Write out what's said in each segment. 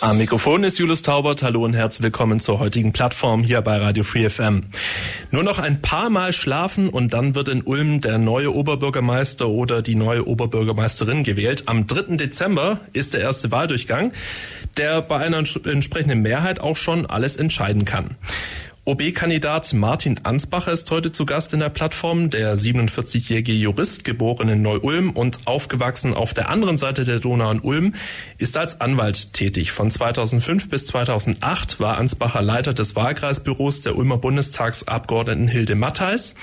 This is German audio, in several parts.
Am Mikrofon ist Julius Taubert. Hallo und herzlich willkommen zur heutigen Plattform hier bei Radio Free FM. Nur noch ein paar Mal schlafen und dann wird in Ulm der neue Oberbürgermeister oder die neue Oberbürgermeisterin gewählt. Am 3. Dezember ist der erste Wahldurchgang, der bei einer entsprechenden Mehrheit auch schon alles entscheiden kann. OB-Kandidat Martin Ansbacher ist heute zu Gast in der Plattform. Der 47-jährige Jurist, geboren in Neu-Ulm und aufgewachsen auf der anderen Seite der Donau in Ulm, ist als Anwalt tätig. Von 2005 bis 2008 war Ansbacher Leiter des Wahlkreisbüros der Ulmer Bundestagsabgeordneten Hilde Mattheis.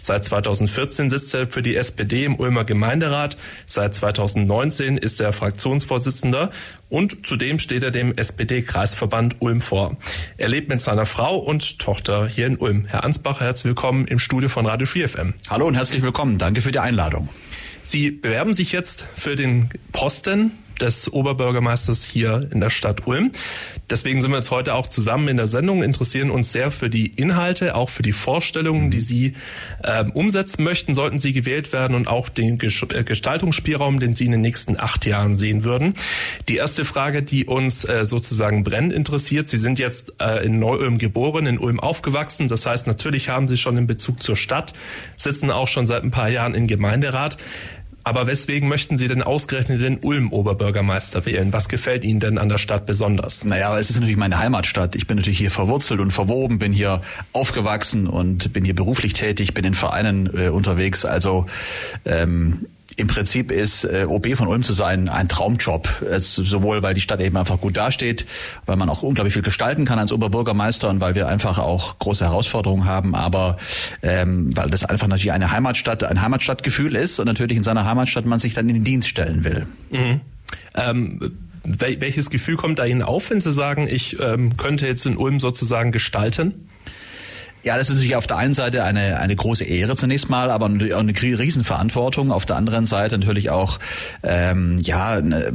Seit 2014 sitzt er für die SPD im Ulmer Gemeinderat. Seit 2019 ist er Fraktionsvorsitzender und zudem steht er dem SPD-Kreisverband Ulm vor. Er lebt mit seiner Frau und Tochter hier in Ulm. Herr Ansbach, herzlich willkommen im Studio von Radio 4 FM. Hallo und herzlich willkommen. Danke für die Einladung. Sie bewerben sich jetzt für den Posten des Oberbürgermeisters hier in der Stadt Ulm. Deswegen sind wir jetzt heute auch zusammen in der Sendung, interessieren uns sehr für die Inhalte, auch für die Vorstellungen, die Sie äh, umsetzen möchten, sollten Sie gewählt werden und auch den äh, Gestaltungsspielraum, den Sie in den nächsten acht Jahren sehen würden. Die erste Frage, die uns äh, sozusagen brennend interessiert, Sie sind jetzt äh, in Neu-Ulm geboren, in Ulm aufgewachsen. Das heißt, natürlich haben Sie schon einen Bezug zur Stadt, sitzen auch schon seit ein paar Jahren im Gemeinderat. Aber weswegen möchten Sie denn ausgerechnet den Ulm-Oberbürgermeister wählen? Was gefällt Ihnen denn an der Stadt besonders? Naja, es ist natürlich meine Heimatstadt. Ich bin natürlich hier verwurzelt und verwoben, bin hier aufgewachsen und bin hier beruflich tätig, bin in Vereinen äh, unterwegs. Also ähm, im Prinzip ist äh, OB von Ulm zu sein ein Traumjob. Es, sowohl weil die Stadt eben einfach gut dasteht, weil man auch unglaublich viel gestalten kann als Oberbürgermeister und weil wir einfach auch große Herausforderungen haben, aber ähm, weil das einfach natürlich eine Heimatstadt, ein Heimatstadtgefühl ist und natürlich in seiner Heimatstadt man sich dann in den Dienst stellen will. Mhm. Ähm welches Gefühl kommt da Ihnen auf, wenn Sie sagen, ich ähm, könnte jetzt in Ulm sozusagen gestalten? Ja, das ist natürlich auf der einen Seite eine, eine große Ehre zunächst mal, aber auch eine Riesenverantwortung. Auf der anderen Seite natürlich auch, ähm, ja, ne,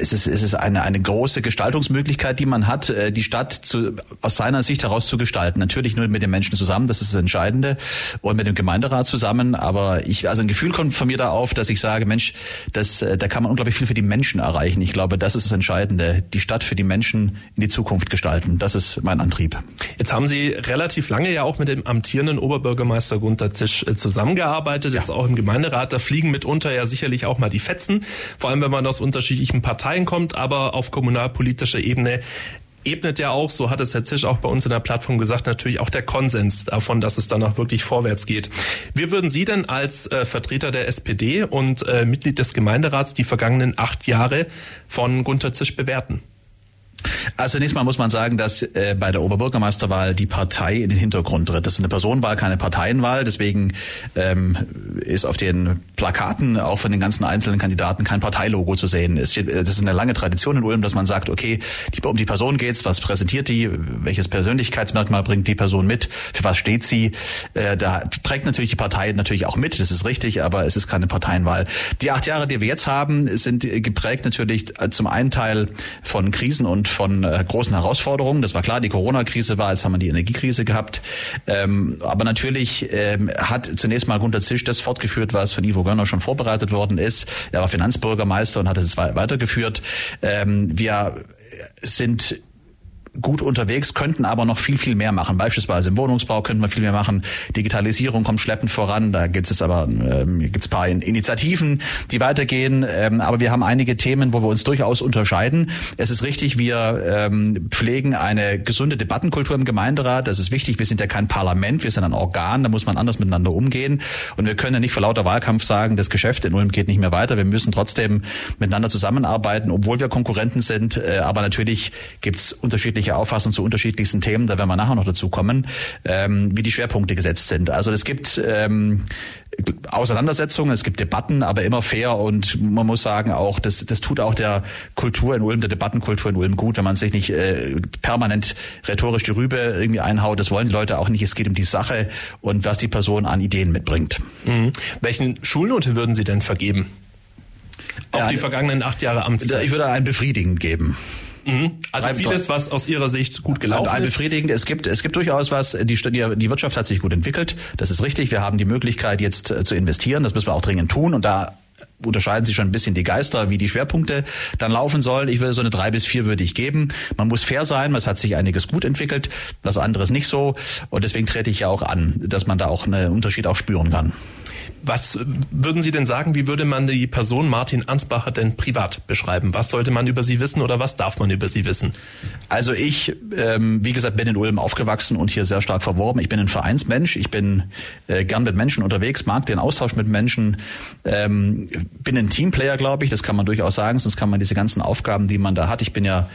es ist, es ist eine, eine große Gestaltungsmöglichkeit, die man hat, äh, die Stadt zu, aus seiner Sicht heraus zu gestalten. Natürlich nur mit den Menschen zusammen, das ist das Entscheidende, und mit dem Gemeinderat zusammen. Aber ich, also ein Gefühl kommt von mir da auf, dass ich sage, Mensch, das, äh, da kann man unglaublich viel für die Menschen erreichen. Ich glaube, das ist das Entscheidende, die Stadt für die Menschen in die Zukunft gestalten. Das ist mein Antrieb. Jetzt haben Sie relativ lange lange ja auch mit dem amtierenden Oberbürgermeister Gunter Zisch äh, zusammengearbeitet, ja. jetzt auch im Gemeinderat. Da fliegen mitunter ja sicherlich auch mal die Fetzen, vor allem wenn man aus unterschiedlichen Parteien kommt, aber auf kommunalpolitischer Ebene ebnet ja auch, so hat es Herr Zisch auch bei uns in der Plattform gesagt, natürlich auch der Konsens davon, dass es dann auch wirklich vorwärts geht. Wie würden Sie denn als äh, Vertreter der SPD und äh, Mitglied des Gemeinderats die vergangenen acht Jahre von Gunter Zisch bewerten? Also zunächst mal muss man sagen, dass äh, bei der Oberbürgermeisterwahl die Partei in den Hintergrund tritt. Das ist eine Personenwahl, keine Parteienwahl. Deswegen ähm, ist auf den Plakaten auch von den ganzen einzelnen Kandidaten kein Parteilogo zu sehen. Es steht, das ist eine lange Tradition in Ulm, dass man sagt, okay, die, um die Person geht's, was präsentiert die, welches Persönlichkeitsmerkmal bringt die Person mit, für was steht sie. Äh, da trägt natürlich die Partei natürlich auch mit, das ist richtig, aber es ist keine Parteienwahl. Die acht Jahre, die wir jetzt haben, sind geprägt natürlich zum einen Teil von Krisen und von äh, großen Herausforderungen. Das war klar, die Corona-Krise war, jetzt haben wir die Energiekrise gehabt. Ähm, aber natürlich ähm, hat zunächst mal Gunter Zisch das fortgeführt, was von Ivo Gönner schon vorbereitet worden ist. Er war Finanzbürgermeister und hat es weitergeführt. Ähm, wir sind gut unterwegs, könnten aber noch viel, viel mehr machen. Beispielsweise im Wohnungsbau könnten wir viel mehr machen. Digitalisierung kommt schleppend voran. Da gibt es aber ähm, gibt's paar Initiativen, die weitergehen. Ähm, aber wir haben einige Themen, wo wir uns durchaus unterscheiden. Es ist richtig, wir ähm, pflegen eine gesunde Debattenkultur im Gemeinderat. Das ist wichtig. Wir sind ja kein Parlament, wir sind ein Organ. Da muss man anders miteinander umgehen. Und wir können ja nicht vor lauter Wahlkampf sagen, das Geschäft in Ulm geht nicht mehr weiter. Wir müssen trotzdem miteinander zusammenarbeiten, obwohl wir Konkurrenten sind. Äh, aber natürlich gibt es unterschiedliche unterschiedliche Auffassungen zu unterschiedlichsten Themen, da werden wir nachher noch dazu kommen, ähm, wie die Schwerpunkte gesetzt sind. Also es gibt ähm, Auseinandersetzungen, es gibt Debatten, aber immer fair und man muss sagen auch, das, das tut auch der Kultur in Ulm, der Debattenkultur in Ulm gut, wenn man sich nicht äh, permanent rhetorisch die Rübe irgendwie einhaut. Das wollen die Leute auch nicht. Es geht um die Sache und was die Person an Ideen mitbringt. Mhm. Welchen Schulnote würden Sie denn vergeben? Auf ja, die vergangenen acht Jahre Amtszeit? Ich würde ein befriedigend geben. Mhm. Also vieles, was aus Ihrer Sicht gut gelaufen ein, ein befriedigend. Es gibt, es gibt durchaus was. Die, die, Wirtschaft hat sich gut entwickelt. Das ist richtig. Wir haben die Möglichkeit, jetzt äh, zu investieren. Das müssen wir auch dringend tun. Und da unterscheiden sich schon ein bisschen die Geister, wie die Schwerpunkte dann laufen sollen. Ich würde so eine drei bis vier würde ich geben. Man muss fair sein, es hat sich einiges gut entwickelt, was anderes nicht so. Und deswegen trete ich ja auch an, dass man da auch einen Unterschied auch spüren kann. Was würden Sie denn sagen, wie würde man die Person Martin Ansbacher denn privat beschreiben? Was sollte man über sie wissen oder was darf man über sie wissen? Also ich, ähm, wie gesagt, bin in Ulm aufgewachsen und hier sehr stark verworben. Ich bin ein Vereinsmensch, ich bin äh, gern mit Menschen unterwegs, mag den Austausch mit Menschen, ähm, bin ein Teamplayer, glaube ich, das kann man durchaus sagen, sonst kann man diese ganzen Aufgaben, die man da hat, ich bin ja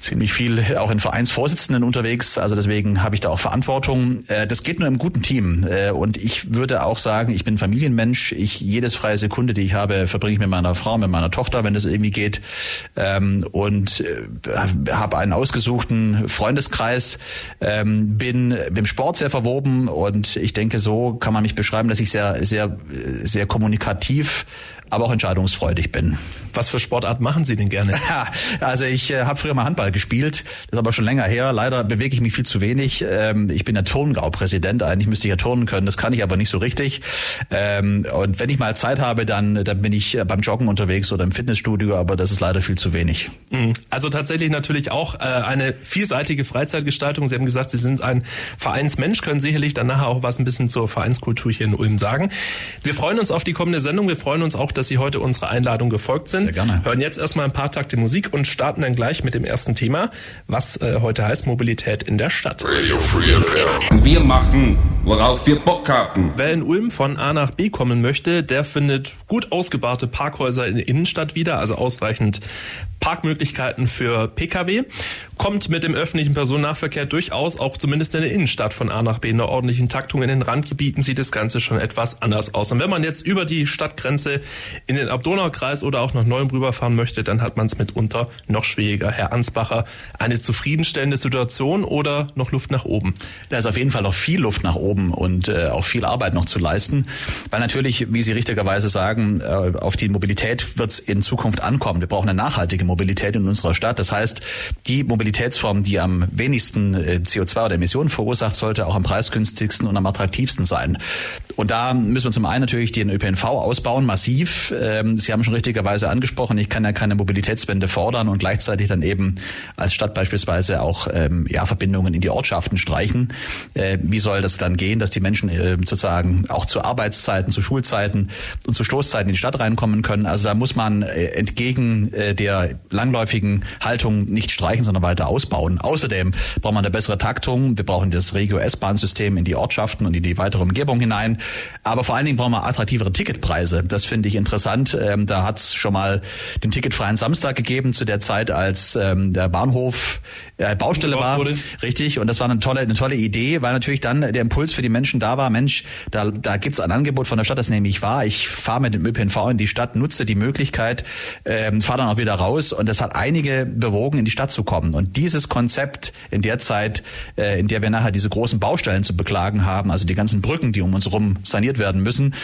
ziemlich viel auch in Vereinsvorsitzenden unterwegs, also deswegen habe ich da auch Verantwortung. Äh, das geht nur im guten Team äh, und ich würde auch sagen, ich bin Familienmensch. Ich jedes freie Sekunde, die ich habe, verbringe ich mit meiner Frau, mit meiner Tochter, wenn es irgendwie geht. Ähm, und äh, habe einen ausgesuchten Freundeskreis. Ähm, bin dem Sport sehr verwoben und ich denke, so kann man mich beschreiben, dass ich sehr, sehr, sehr kommunikativ aber auch entscheidungsfreudig bin. Was für Sportart machen Sie denn gerne? Ja, also ich äh, habe früher mal Handball gespielt, das ist aber schon länger her. Leider bewege ich mich viel zu wenig. Ähm, ich bin der Turngau-Präsident, eigentlich müsste ich ja turnen können, das kann ich aber nicht so richtig. Ähm, und wenn ich mal Zeit habe, dann, dann bin ich beim Joggen unterwegs oder im Fitnessstudio, aber das ist leider viel zu wenig. Mhm. Also tatsächlich natürlich auch äh, eine vielseitige Freizeitgestaltung. Sie haben gesagt, Sie sind ein Vereinsmensch, können sicherlich dann nachher auch was ein bisschen zur Vereinskultur hier in Ulm sagen. Wir freuen uns auf die kommende Sendung. Wir freuen uns auch, dass Sie heute unserer Einladung gefolgt sind. Sehr gerne. Hören jetzt erstmal ein paar Takte Musik und starten dann gleich mit dem ersten Thema, was äh, heute heißt Mobilität in der Stadt. Radio Free FM. Wir machen, worauf wir Bock haben. Wer in Ulm von A nach B kommen möchte, der findet gut ausgebaute Parkhäuser in der Innenstadt wieder, also ausreichend Parkmöglichkeiten für Pkw, kommt mit dem öffentlichen Personennahverkehr durchaus auch zumindest in der Innenstadt von A nach B in einer ordentlichen Taktung. In den Randgebieten sieht das Ganze schon etwas anders aus. Und wenn man jetzt über die Stadtgrenze in den Abdonaukreis oder auch nach Neuem rüberfahren möchte, dann hat man es mitunter noch schwieriger. Herr Ansbacher, eine zufriedenstellende Situation oder noch Luft nach oben? Da ist auf jeden Fall noch viel Luft nach oben und äh, auch viel Arbeit noch zu leisten, weil natürlich, wie Sie richtigerweise sagen, äh, auf die Mobilität wird es in Zukunft ankommen. Wir brauchen eine nachhaltige Mobilität in unserer Stadt. Das heißt, die Mobilitätsform, die am wenigsten äh, CO2 oder Emissionen verursacht, sollte auch am preisgünstigsten und am attraktivsten sein. Und da müssen wir zum einen natürlich den ÖPNV ausbauen, massiv. Ähm, Sie haben schon richtigerweise angesprochen, ich kann ja keine Mobilitätswende fordern und gleichzeitig dann eben als Stadt beispielsweise auch ähm, ja, Verbindungen in die Ortschaften streichen. Äh, wie soll das dann gehen, dass die Menschen äh, sozusagen auch zu Arbeitszeiten, zu Schulzeiten und zu Stoßzeiten in die Stadt reinkommen können? Also da muss man entgegen der langläufigen Haltung nicht streichen, sondern weiter ausbauen. Außerdem braucht man eine bessere Taktung. Wir brauchen das Regio-S-Bahn-System in die Ortschaften und in die weitere Umgebung hinein. Aber vor allen Dingen brauchen wir attraktivere Ticketpreise. Das finde ich interessant. Ähm, da hat es schon mal den ticketfreien Samstag gegeben zu der Zeit, als ähm, der Bahnhof äh, Baustelle war. Wurde. Richtig. Und das war eine tolle, eine tolle Idee, weil natürlich dann der Impuls für die Menschen da war, Mensch, da, da gibt es ein Angebot von der Stadt, das nämlich war, ich fahre mit dem ÖPNV in die Stadt, nutze die Möglichkeit, ähm, fahre dann auch wieder raus. Und das hat einige bewogen, in die Stadt zu kommen. Und dieses Konzept in der Zeit, äh, in der wir nachher diese großen Baustellen zu beklagen haben, also die ganzen Brücken, die um uns herum saniert werden müssen,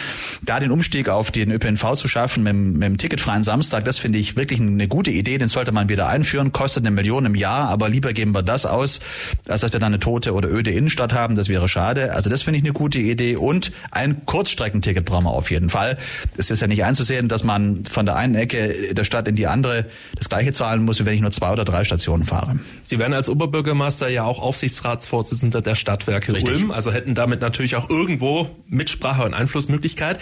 da den Umstieg auf den ÖPNV zu schaffen mit, mit dem ticketfreien Samstag, das finde ich wirklich eine gute Idee. Den sollte man wieder einführen, kostet eine Million im Jahr, aber lieber geben wir das aus, als dass wir dann eine tote oder öde Innenstadt haben. Das wäre schade. Also das finde ich eine gute Idee. Und ein Kurzstreckenticket brauchen wir auf jeden Fall. Es ist ja nicht einzusehen, dass man von der einen Ecke der Stadt in die andere das gleiche zahlen muss, wie wenn ich nur zwei oder drei Stationen fahre. Sie werden als Oberbürgermeister ja auch Aufsichtsratsvorsitzender der Stadtwerke Richtig. Ulm, also hätten damit natürlich auch irgendwo Mitsprache und Einflussmöglichkeit.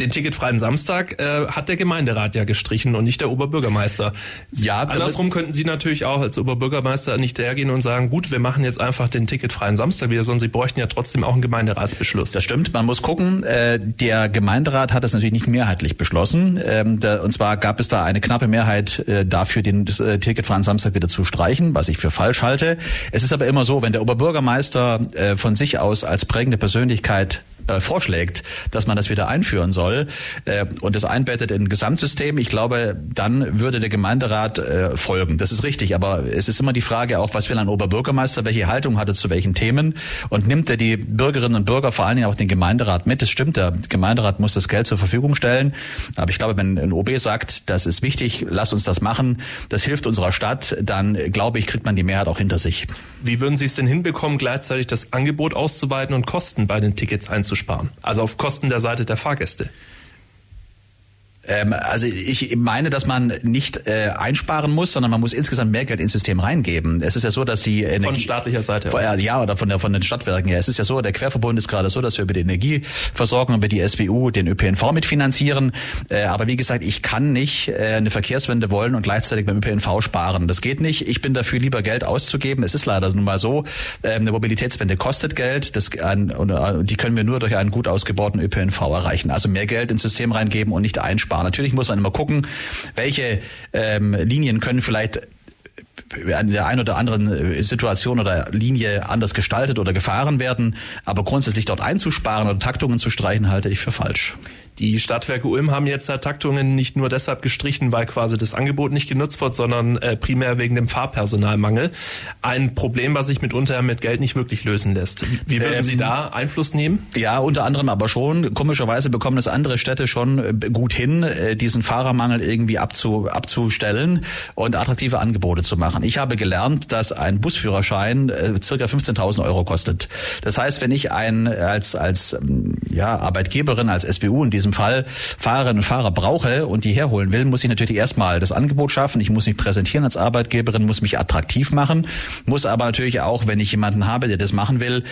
Den ticketfreien Samstag äh, hat der Gemeinderat ja gestrichen und nicht der Oberbürgermeister. Ja, andersrum könnten Sie natürlich auch als Oberbürgermeister nicht hergehen und sagen, gut, wir machen jetzt einfach den ticketfreien Samstag wieder, sondern Sie bräuchten ja trotzdem auch ein Gemeinderatsbeschluss. Das stimmt. Man muss gucken. Äh, der Gemeinderat hat das natürlich nicht mehrheitlich beschlossen. Ähm, und zwar gab es da eine knappe Mehrheit äh, dafür, den äh, Ticketfreien Samstag wieder zu streichen, was ich für falsch halte. Es ist aber immer so, wenn der Oberbürgermeister von sich aus als prägende Persönlichkeit äh, vorschlägt, dass man das wieder einführen soll äh, und das einbettet in ein Gesamtsystem, ich glaube, dann würde der Gemeinderat äh, folgen. Das ist richtig, aber es ist immer die Frage auch, was will ein Oberbürgermeister, welche Haltung hat er zu welchen Themen und nimmt er die Bürgerinnen und Bürger, vor allen Dingen auch den Gemeinderat mit. Das stimmt, der Gemeinderat muss das Geld zur Verfügung stellen, aber ich glaube, wenn ein OB sagt, das ist wichtig, lass uns das machen, das hilft unserer Stadt, dann glaube ich, kriegt man die Mehrheit auch hinter sich. Wie würden Sie es denn hinbekommen, gleichzeitig das Angebot auszuweiten und Kosten bei den Tickets einzusparen? Also auf Kosten der Seite der Fahrgäste. Ähm, also ich meine, dass man nicht äh, einsparen muss, sondern man muss insgesamt mehr Geld ins System reingeben. Es ist ja so, dass die Energie, von staatlicher Seite aus. Ja, oder von der von den Stadtwerken her. Es ist ja so, der Querverbund ist gerade so, dass wir über die Energieversorgung über die SWU den ÖPNV mitfinanzieren. Äh, aber wie gesagt, ich kann nicht äh, eine Verkehrswende wollen und gleichzeitig beim ÖPNV sparen. Das geht nicht. Ich bin dafür lieber Geld auszugeben. Es ist leider nun mal so, äh, eine Mobilitätswende kostet Geld. Das ein, und, äh, die können wir nur durch einen gut ausgebauten ÖPNV erreichen. Also mehr Geld ins System reingeben und nicht einsparen. Natürlich muss man immer gucken, welche ähm, Linien können vielleicht in der einen oder anderen Situation oder Linie anders gestaltet oder gefahren werden. Aber grundsätzlich dort einzusparen oder Taktungen zu streichen, halte ich für falsch. Die Stadtwerke Ulm haben jetzt Taktungen nicht nur deshalb gestrichen, weil quasi das Angebot nicht genutzt wird, sondern äh, primär wegen dem Fahrpersonalmangel. Ein Problem, was sich mitunter mit Geld nicht wirklich lösen lässt. Wie würden ähm, Sie da Einfluss nehmen? Ja, unter anderem aber schon. Komischerweise bekommen es andere Städte schon äh, gut hin, äh, diesen Fahrermangel irgendwie abzu, abzustellen und attraktive Angebote zu machen. Ich habe gelernt, dass ein Busführerschein circa 15.000 Euro kostet. Das heißt, wenn ich ein als als ja Arbeitgeberin als SBU in diesem diesem Fall Fahrerinnen und Fahrer brauche und die herholen will, muss ich natürlich erstmal das Angebot schaffen. Ich muss mich präsentieren als Arbeitgeberin, muss mich attraktiv machen, muss aber natürlich auch, wenn ich jemanden habe, der das machen will,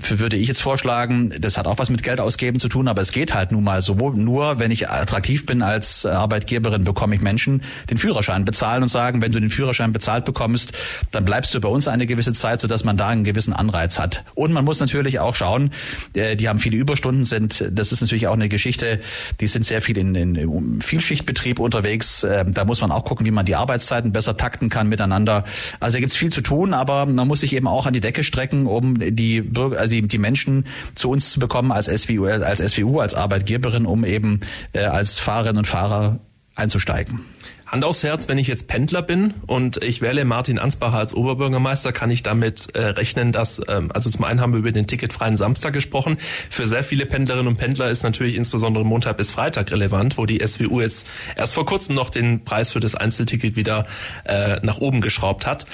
würde ich jetzt vorschlagen, das hat auch was mit Geld ausgeben zu tun, aber es geht halt nun mal so. Nur wenn ich attraktiv bin als Arbeitgeberin, bekomme ich Menschen den Führerschein bezahlen und sagen, wenn du den Führerschein bezahlt bekommst, dann bleibst du bei uns eine gewisse Zeit, sodass man da einen gewissen Anreiz hat. Und man muss natürlich auch schauen, äh, die haben viele Überstunden, sind, das ist natürlich auch eine Geschichte, die sind sehr viel in, in Vielschichtbetrieb unterwegs. Ähm, da muss man auch gucken, wie man die Arbeitszeiten besser takten kann miteinander. Also da gibt's viel zu tun, aber man muss sich eben auch an die Decke strecken, um die Bürger, also die, die Menschen zu uns zu bekommen als SWU, als SWU, als Arbeitgeberin, um eben äh, als Fahrerinnen und Fahrer einzusteigen. Hand aufs Herz, wenn ich jetzt Pendler bin und ich wähle Martin Ansbacher als Oberbürgermeister, kann ich damit äh, rechnen, dass, ähm, also zum einen haben wir über den ticketfreien Samstag gesprochen. Für sehr viele Pendlerinnen und Pendler ist natürlich insbesondere Montag bis Freitag relevant, wo die SWU jetzt erst vor kurzem noch den Preis für das Einzelticket wieder äh, nach oben geschraubt hat.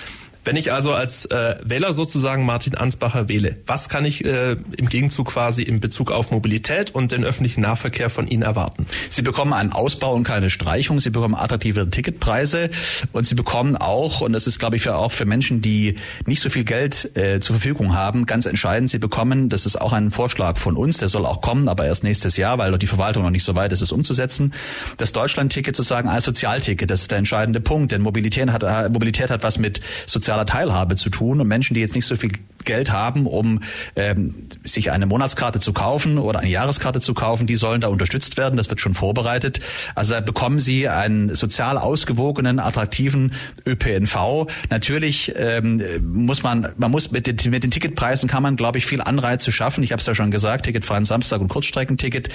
Wenn ich also als äh, Wähler sozusagen Martin Ansbacher wähle, was kann ich äh, im Gegenzug quasi in Bezug auf Mobilität und den öffentlichen Nahverkehr von Ihnen erwarten? Sie bekommen einen Ausbau und keine Streichung. Sie bekommen attraktive Ticketpreise und Sie bekommen auch, und das ist glaube ich für, auch für Menschen, die nicht so viel Geld äh, zur Verfügung haben, ganz entscheidend, Sie bekommen, das ist auch ein Vorschlag von uns, der soll auch kommen, aber erst nächstes Jahr, weil die Verwaltung noch nicht so weit ist, es umzusetzen, das Deutschland-Ticket sozusagen als Sozialticket, das ist der entscheidende Punkt, denn Mobilität hat, Mobilität hat was mit Sozial sozialer Teilhabe zu tun und Menschen, die jetzt nicht so viel Geld haben, um ähm, sich eine Monatskarte zu kaufen oder eine Jahreskarte zu kaufen, die sollen da unterstützt werden. Das wird schon vorbereitet. Also da bekommen sie einen sozial ausgewogenen, attraktiven ÖPNV. Natürlich ähm, muss man, man muss mit den, mit den Ticketpreisen kann man, glaube ich, viel Anreize schaffen. Ich habe es ja schon gesagt, ticketfreien Samstag und Kurzstreckenticket,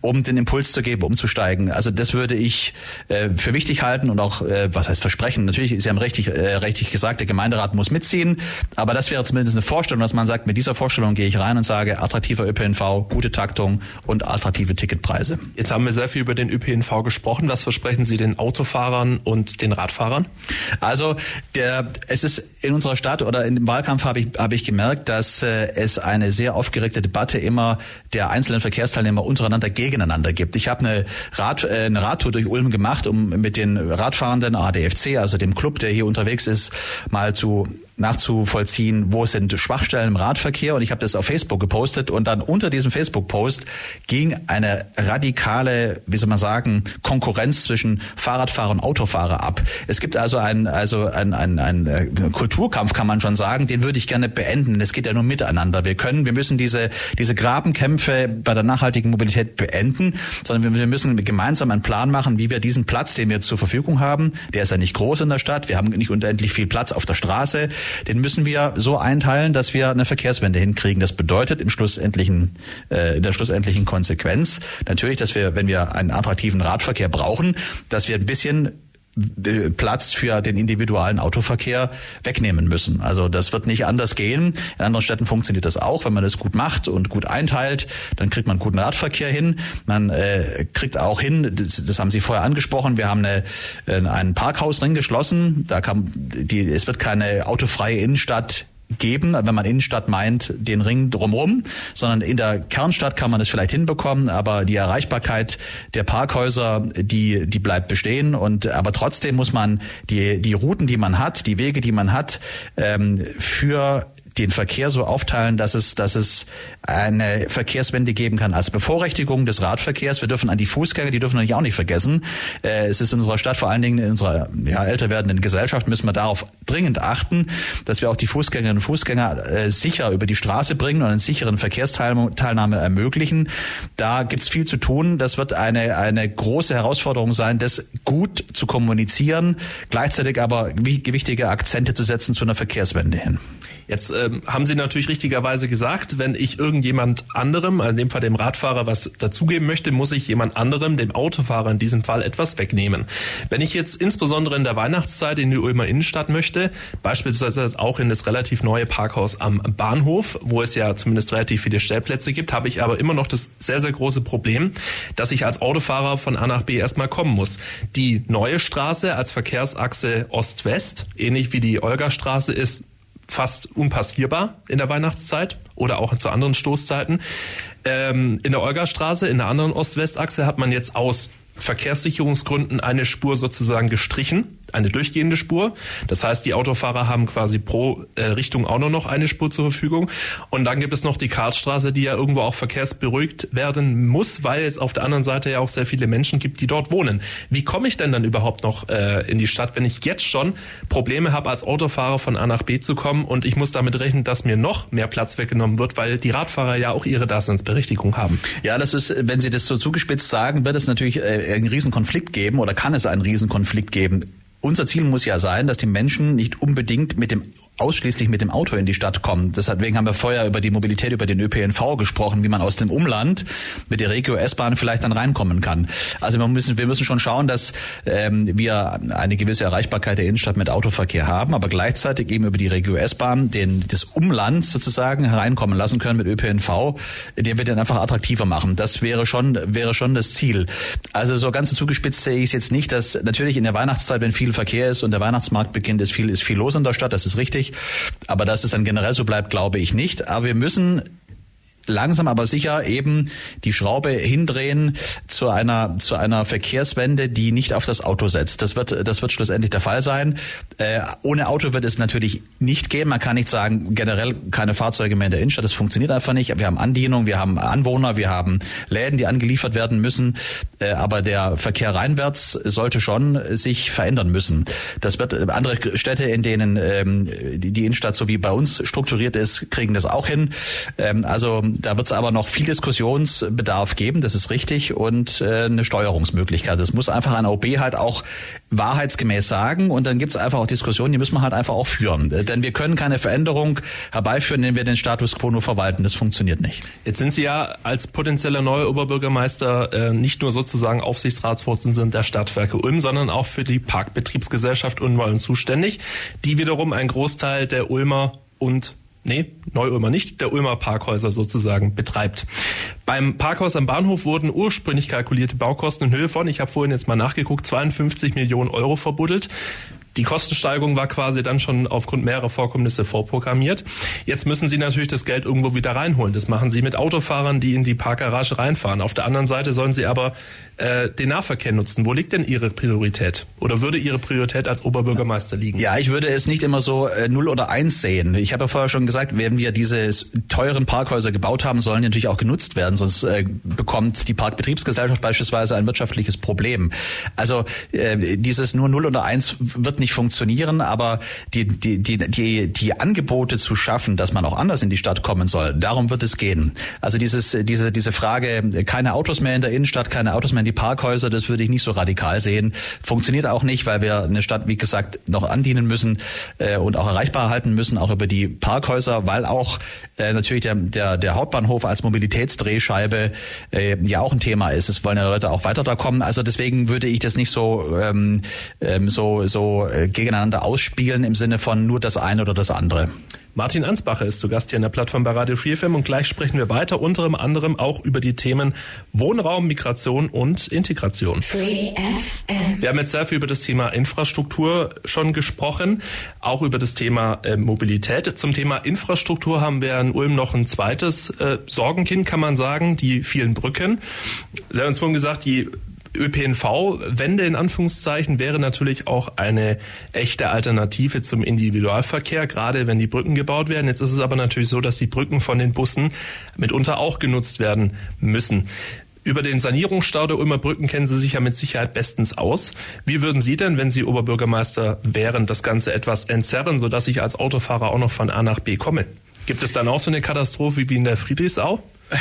um den Impuls zu geben, umzusteigen. Also das würde ich äh, für wichtig halten und auch, äh, was heißt versprechen? Natürlich ist ja richtig, äh, richtig gesagt, der Gemeinderat muss mitziehen, aber das wäre zumindest eine Vorstellung, dass man sagt, mit dieser Vorstellung gehe ich rein und sage, attraktiver ÖPNV, gute Taktung und attraktive Ticketpreise. Jetzt haben wir sehr viel über den ÖPNV gesprochen. Was versprechen Sie den Autofahrern und den Radfahrern? Also der, es ist in unserer Stadt oder in dem Wahlkampf habe ich, habe ich gemerkt, dass äh, es eine sehr aufgeregte Debatte immer der einzelnen Verkehrsteilnehmer untereinander gegeneinander gibt. Ich habe eine, Rad, äh, eine Radtour durch Ulm gemacht, um mit den Radfahrenden ADFC, also dem Club, der hier unterwegs ist, mal zu nachzuvollziehen, wo sind Schwachstellen im Radverkehr und ich habe das auf Facebook gepostet und dann unter diesem Facebook-Post ging eine radikale, wie soll man sagen, Konkurrenz zwischen Fahrradfahrer und Autofahrer ab. Es gibt also ein also ein, ein, ein, ein Kulturkampf kann man schon sagen, den würde ich gerne beenden. Es geht ja nur miteinander. Wir können, wir müssen diese diese Grabenkämpfe bei der nachhaltigen Mobilität beenden, sondern wir müssen gemeinsam einen Plan machen, wie wir diesen Platz, den wir zur Verfügung haben, der ist ja nicht groß in der Stadt, wir haben nicht unendlich viel Platz auf der Straße, den müssen wir so einteilen, dass wir eine Verkehrswende hinkriegen. Das bedeutet im schlussendlichen, äh, in der schlussendlichen Konsequenz natürlich, dass wir, wenn wir einen attraktiven Radverkehr brauchen, dass wir ein bisschen Platz für den individuellen Autoverkehr wegnehmen müssen. Also das wird nicht anders gehen. In anderen Städten funktioniert das auch, wenn man das gut macht und gut einteilt, dann kriegt man guten Radverkehr hin. Man äh, kriegt auch hin, das, das, haben Sie vorher angesprochen, wir haben eine, äh, einen Parkhausring geschlossen. Da kann die, es wird keine autofreie Innenstadt geben, wenn man Innenstadt meint, den Ring drumherum, sondern in der Kernstadt kann man es vielleicht hinbekommen, aber die Erreichbarkeit der Parkhäuser, die, die bleibt bestehen. Und aber trotzdem muss man die, die Routen, die man hat, die Wege, die man hat, ähm, für den Verkehr so aufteilen, dass es, dass es eine Verkehrswende geben kann als Bevorrechtigung des Radverkehrs. Wir dürfen an die Fußgänger, die dürfen wir auch nicht vergessen. Äh, es ist in unserer Stadt, vor allen Dingen in unserer ja, älter werdenden Gesellschaft, müssen wir darauf dringend achten, dass wir auch die Fußgängerinnen und Fußgänger äh, sicher über die Straße bringen und einen sicheren Verkehrsteilnahme ermöglichen. Da gibt's viel zu tun. Das wird eine, eine große Herausforderung sein, das gut zu kommunizieren, gleichzeitig aber wichtige Akzente zu setzen zu einer Verkehrswende hin. Jetzt ähm, haben Sie natürlich richtigerweise gesagt, wenn ich irgendjemand anderem, also in dem Fall dem Radfahrer, was dazugeben möchte, muss ich jemand anderem, dem Autofahrer in diesem Fall, etwas wegnehmen. Wenn ich jetzt insbesondere in der Weihnachtszeit in die Ulmer Innenstadt möchte, beispielsweise auch in das relativ neue Parkhaus am Bahnhof, wo es ja zumindest relativ viele Stellplätze gibt, habe ich aber immer noch das sehr, sehr große Problem, dass ich als Autofahrer von A nach B erstmal kommen muss. Die neue Straße als Verkehrsachse Ost-West, ähnlich wie die Olga-Straße ist, fast unpassierbar in der Weihnachtszeit oder auch zu anderen Stoßzeiten. Ähm, in der Olgastraße, in der anderen Ost-West-Achse hat man jetzt aus Verkehrssicherungsgründen eine Spur sozusagen gestrichen, eine durchgehende Spur. Das heißt, die Autofahrer haben quasi pro äh, Richtung auch nur noch eine Spur zur Verfügung. Und dann gibt es noch die Karlstraße, die ja irgendwo auch verkehrsberuhigt werden muss, weil es auf der anderen Seite ja auch sehr viele Menschen gibt, die dort wohnen. Wie komme ich denn dann überhaupt noch äh, in die Stadt, wenn ich jetzt schon Probleme habe, als Autofahrer von A nach B zu kommen und ich muss damit rechnen, dass mir noch mehr Platz weggenommen wird, weil die Radfahrer ja auch ihre Daseinsberechtigung haben? Ja, das ist, wenn Sie das so zugespitzt sagen, wird es natürlich äh, einen Riesenkonflikt geben oder kann es einen Riesenkonflikt geben. Unser Ziel muss ja sein, dass die Menschen nicht unbedingt mit dem ausschließlich mit dem Auto in die Stadt kommen. Deswegen haben wir vorher über die Mobilität, über den ÖPNV gesprochen, wie man aus dem Umland mit der Regio S-Bahn vielleicht dann reinkommen kann. Also wir müssen, wir müssen schon schauen, dass ähm, wir eine gewisse Erreichbarkeit der Innenstadt mit Autoverkehr haben, aber gleichzeitig eben über die Regio S-Bahn den das Umland sozusagen hereinkommen lassen können mit ÖPNV, der wir dann einfach attraktiver machen. Das wäre schon wäre schon das Ziel. Also so ganz zugespitzt sehe ich es jetzt nicht, dass natürlich in der Weihnachtszeit, wenn viel Verkehr ist und der Weihnachtsmarkt beginnt, ist viel ist viel los in der Stadt. Das ist richtig. Aber dass es dann generell so bleibt, glaube ich nicht. Aber wir müssen langsam aber sicher eben die Schraube hindrehen zu einer zu einer Verkehrswende, die nicht auf das Auto setzt. Das wird das wird schlussendlich der Fall sein. Äh, ohne Auto wird es natürlich nicht gehen. Man kann nicht sagen generell keine Fahrzeuge mehr in der Innenstadt. Das funktioniert einfach nicht. Wir haben Andienung, wir haben Anwohner, wir haben Läden, die angeliefert werden müssen. Äh, aber der Verkehr reinwärts sollte schon sich verändern müssen. Das wird andere Städte, in denen ähm, die, die Innenstadt so wie bei uns strukturiert ist, kriegen das auch hin. Ähm, also da wird es aber noch viel Diskussionsbedarf geben, das ist richtig, und äh, eine Steuerungsmöglichkeit. Das muss einfach ein OB halt auch wahrheitsgemäß sagen und dann gibt es einfach auch Diskussionen, die müssen wir halt einfach auch führen. Äh, denn wir können keine Veränderung herbeiführen, indem wir den Status quo nur verwalten. Das funktioniert nicht. Jetzt sind Sie ja als potenzieller neuer Oberbürgermeister äh, nicht nur sozusagen Aufsichtsratsvorsitzender der Stadtwerke Ulm, sondern auch für die Parkbetriebsgesellschaft Ulm zuständig, die wiederum einen Großteil der Ulmer und nee, Neu-Ulmer nicht, der Ulmer Parkhäuser sozusagen betreibt. Beim Parkhaus am Bahnhof wurden ursprünglich kalkulierte Baukosten in Höhe von, ich habe vorhin jetzt mal nachgeguckt, 52 Millionen Euro verbuddelt. Die Kostensteigerung war quasi dann schon aufgrund mehrerer Vorkommnisse vorprogrammiert. Jetzt müssen Sie natürlich das Geld irgendwo wieder reinholen. Das machen Sie mit Autofahrern, die in die Parkgarage reinfahren. Auf der anderen Seite sollen Sie aber äh, den Nahverkehr nutzen. Wo liegt denn Ihre Priorität? Oder würde Ihre Priorität als Oberbürgermeister liegen? Ja, ich würde es nicht immer so äh, 0 oder 1 sehen. Ich habe ja vorher schon gesagt, wenn wir diese teuren Parkhäuser gebaut haben, sollen die natürlich auch genutzt werden, sonst äh, bekommt die Parkbetriebsgesellschaft beispielsweise ein wirtschaftliches Problem. Also äh, dieses nur 0 oder 1 wird nicht funktionieren, aber die, die, die, die, die Angebote zu schaffen, dass man auch anders in die Stadt kommen soll, darum wird es gehen. Also dieses, diese, diese Frage, keine Autos mehr in der Innenstadt, keine Autos mehr in die Parkhäuser, das würde ich nicht so radikal sehen. Funktioniert auch nicht, weil wir eine Stadt, wie gesagt, noch andienen müssen äh, und auch erreichbar halten müssen, auch über die Parkhäuser, weil auch äh, natürlich der, der, der Hauptbahnhof als Mobilitätsdrehscheibe äh, ja auch ein Thema ist. Es wollen ja Leute auch weiter da kommen. Also deswegen würde ich das nicht so ähm, ähm, so so äh, gegeneinander ausspielen im Sinne von nur das eine oder das andere. Martin Ansbacher ist zu Gast hier in der Plattform bei Radio Free FM und gleich sprechen wir weiter, unter anderem auch über die Themen Wohnraum, Migration und Integration. Free FM. Wir haben jetzt sehr viel über das Thema Infrastruktur schon gesprochen, auch über das Thema äh, Mobilität. Zum Thema Infrastruktur haben wir in Ulm noch ein zweites äh, Sorgenkind, kann man sagen, die vielen Brücken. Sie haben uns vorhin gesagt, die ÖPNV-Wende in Anführungszeichen wäre natürlich auch eine echte Alternative zum Individualverkehr, gerade wenn die Brücken gebaut werden. Jetzt ist es aber natürlich so, dass die Brücken von den Bussen mitunter auch genutzt werden müssen. Über den Sanierungsstau der Ulmer Brücken kennen Sie sich ja mit Sicherheit bestens aus. Wie würden Sie denn, wenn Sie Oberbürgermeister wären, das Ganze etwas entzerren, sodass ich als Autofahrer auch noch von A nach B komme? Gibt es dann auch so eine Katastrophe wie in der Friedrichsau?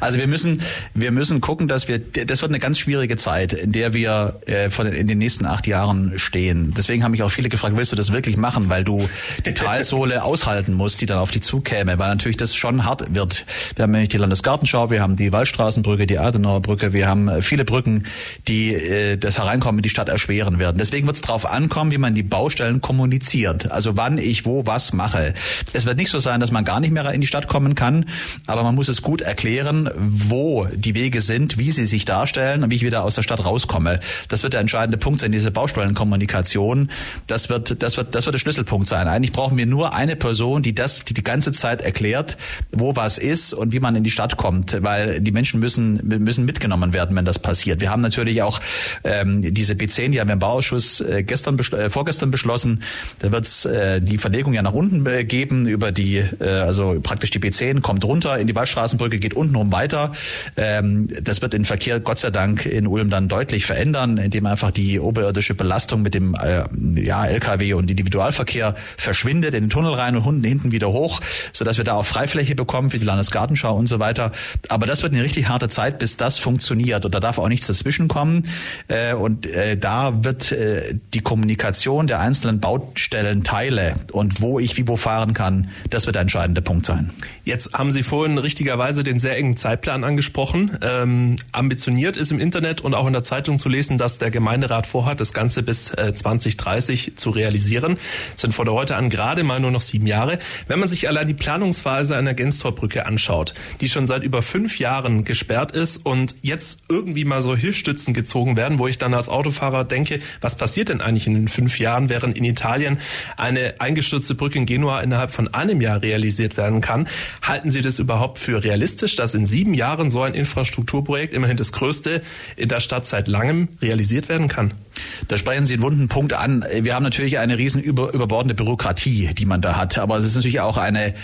Also wir müssen, wir müssen gucken, dass wir, das wird eine ganz schwierige Zeit, in der wir äh, von, in den nächsten acht Jahren stehen. Deswegen haben mich auch viele gefragt, willst du das wirklich machen, weil du die Talsohle aushalten musst, die dann auf dich zukäme, weil natürlich das schon hart wird. Wir haben nämlich die Landesgartenschau, wir haben die Waldstraßenbrücke, die Adenauer Brücke, wir haben viele Brücken, die äh, das Hereinkommen in die Stadt erschweren werden. Deswegen wird es darauf ankommen, wie man die Baustellen kommuniziert. Also wann ich wo was mache. Es wird nicht so sein, dass man gar nicht mehr in die Stadt kommen kann, aber man muss es gut erklären, wo die Wege sind, wie sie sich darstellen und wie ich wieder aus der Stadt rauskomme. Das wird der entscheidende Punkt sein, diese Baustellenkommunikation. Das wird, das wird, das wird der Schlüsselpunkt sein. Eigentlich brauchen wir nur eine Person, die das die, die ganze Zeit erklärt, wo was ist und wie man in die Stadt kommt, weil die Menschen müssen, müssen mitgenommen werden, wenn das passiert. Wir haben natürlich auch ähm, diese B10, die haben wir im Bauausschuss äh, gestern, äh, vorgestern beschlossen. Da wird es äh, die Verlegung ja nach unten äh, geben über die, äh, also praktisch die B10 kommt runter in die Waldstraßenbrücke, geht unten rum weiter. Ähm, das wird den Verkehr Gott sei Dank in Ulm dann deutlich verändern, indem einfach die oberirdische Belastung mit dem äh, ja, LKW und Individualverkehr verschwindet in den Tunnel rein und hinten wieder hoch, sodass wir da auch Freifläche bekommen für die Landesgartenschau und so weiter. Aber das wird eine richtig harte Zeit, bis das funktioniert und da darf auch nichts dazwischen kommen. Äh, und äh, da wird äh, die Kommunikation der einzelnen Baustellenteile und wo ich wie wo fahren kann, das wird der entscheidende Punkt sein. Jetzt haben Sie vorhin richtigerweise den sehr engen Zeitplan angesprochen. Ähm, ambitioniert ist im Internet und auch in der Zeitung zu lesen, dass der Gemeinderat vorhat, das Ganze bis äh, 2030 zu realisieren. Das sind von heute an gerade mal nur noch sieben Jahre. Wenn man sich allein die Planungsphase einer Genstorbrücke anschaut, die schon seit über fünf Jahren gesperrt ist und jetzt irgendwie mal so Hilfsstützen gezogen werden, wo ich dann als Autofahrer denke, was passiert denn eigentlich in den fünf Jahren, während in Italien eine eingestürzte Brücke in Genua innerhalb von einem Jahr realisiert werden kann. Halten Sie das überhaupt für realistisch, dass in sieben Jahren so ein Infrastrukturprojekt, immerhin das größte in der Stadt seit langem, realisiert werden kann? Da sprechen Sie einen wunden Punkt an. Wir haben natürlich eine riesen über, überbordende Bürokratie, die man da hat. Aber es ist natürlich auch eine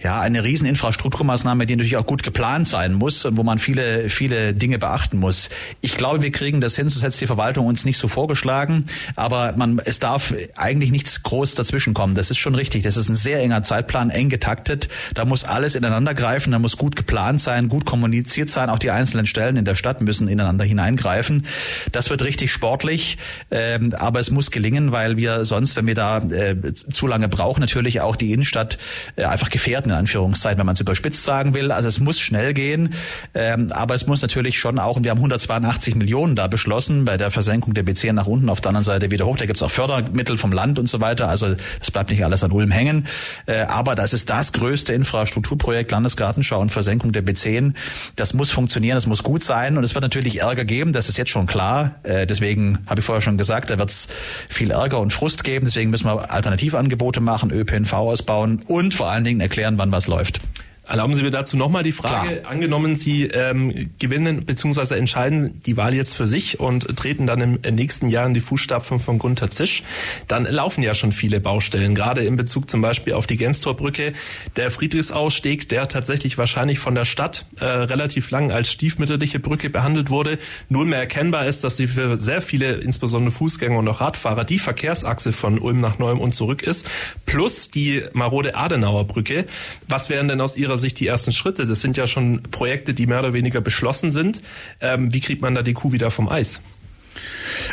ja, eine riesen Infrastrukturmaßnahme, die natürlich auch gut geplant sein muss und wo man viele, viele Dinge beachten muss. Ich glaube, wir kriegen das hin, so setzt die Verwaltung uns nicht so vorgeschlagen, aber man, es darf eigentlich nichts groß dazwischen kommen. Das ist schon richtig. Das ist ein sehr enger Zeitplan, eng getaktet. Da muss alles ineinander greifen, da muss gut geplant sein, gut kommuniziert sein. Auch die einzelnen Stellen in der Stadt müssen ineinander hineingreifen. Das wird richtig sportlich, ähm, aber es muss gelingen, weil wir sonst, wenn wir da äh, zu lange brauchen, natürlich auch die Innenstadt äh, einfach gefährden in Anführungszeichen, wenn man es überspitzt sagen will. Also es muss schnell gehen, ähm, aber es muss natürlich schon auch, und wir haben 182 Millionen da beschlossen bei der Versenkung der B10 nach unten, auf der anderen Seite wieder hoch. Da gibt es auch Fördermittel vom Land und so weiter. Also es bleibt nicht alles an Ulm hängen. Äh, aber das ist das größte Infrastrukturprojekt Landesgartenschau und Versenkung der B10. Das muss funktionieren, das muss gut sein und es wird natürlich Ärger geben, das ist jetzt schon klar. Äh, deswegen habe ich vorher schon gesagt, da wird es viel Ärger und Frust geben. Deswegen müssen wir Alternativangebote machen, ÖPNV ausbauen und vor allen Dingen erklären, wann was läuft. Erlauben Sie mir dazu nochmal die Frage. Klar. Angenommen, Sie ähm, gewinnen bzw. entscheiden die Wahl jetzt für sich und treten dann im nächsten Jahr in die Fußstapfen von Gunther Zisch, dann laufen ja schon viele Baustellen, gerade in Bezug zum Beispiel auf die Genstorbrücke. Der Friedrichsaussteg, der tatsächlich wahrscheinlich von der Stadt äh, relativ lang als stiefmütterliche Brücke behandelt wurde, nunmehr erkennbar ist, dass sie für sehr viele, insbesondere Fußgänger und auch Radfahrer, die Verkehrsachse von Ulm nach Neum und zurück ist, plus die marode Adenauer Brücke. Was wären denn aus Ihrer Sicht die ersten Schritte? Das sind ja schon Projekte, die mehr oder weniger beschlossen sind. Ähm, wie kriegt man da die Kuh wieder vom Eis?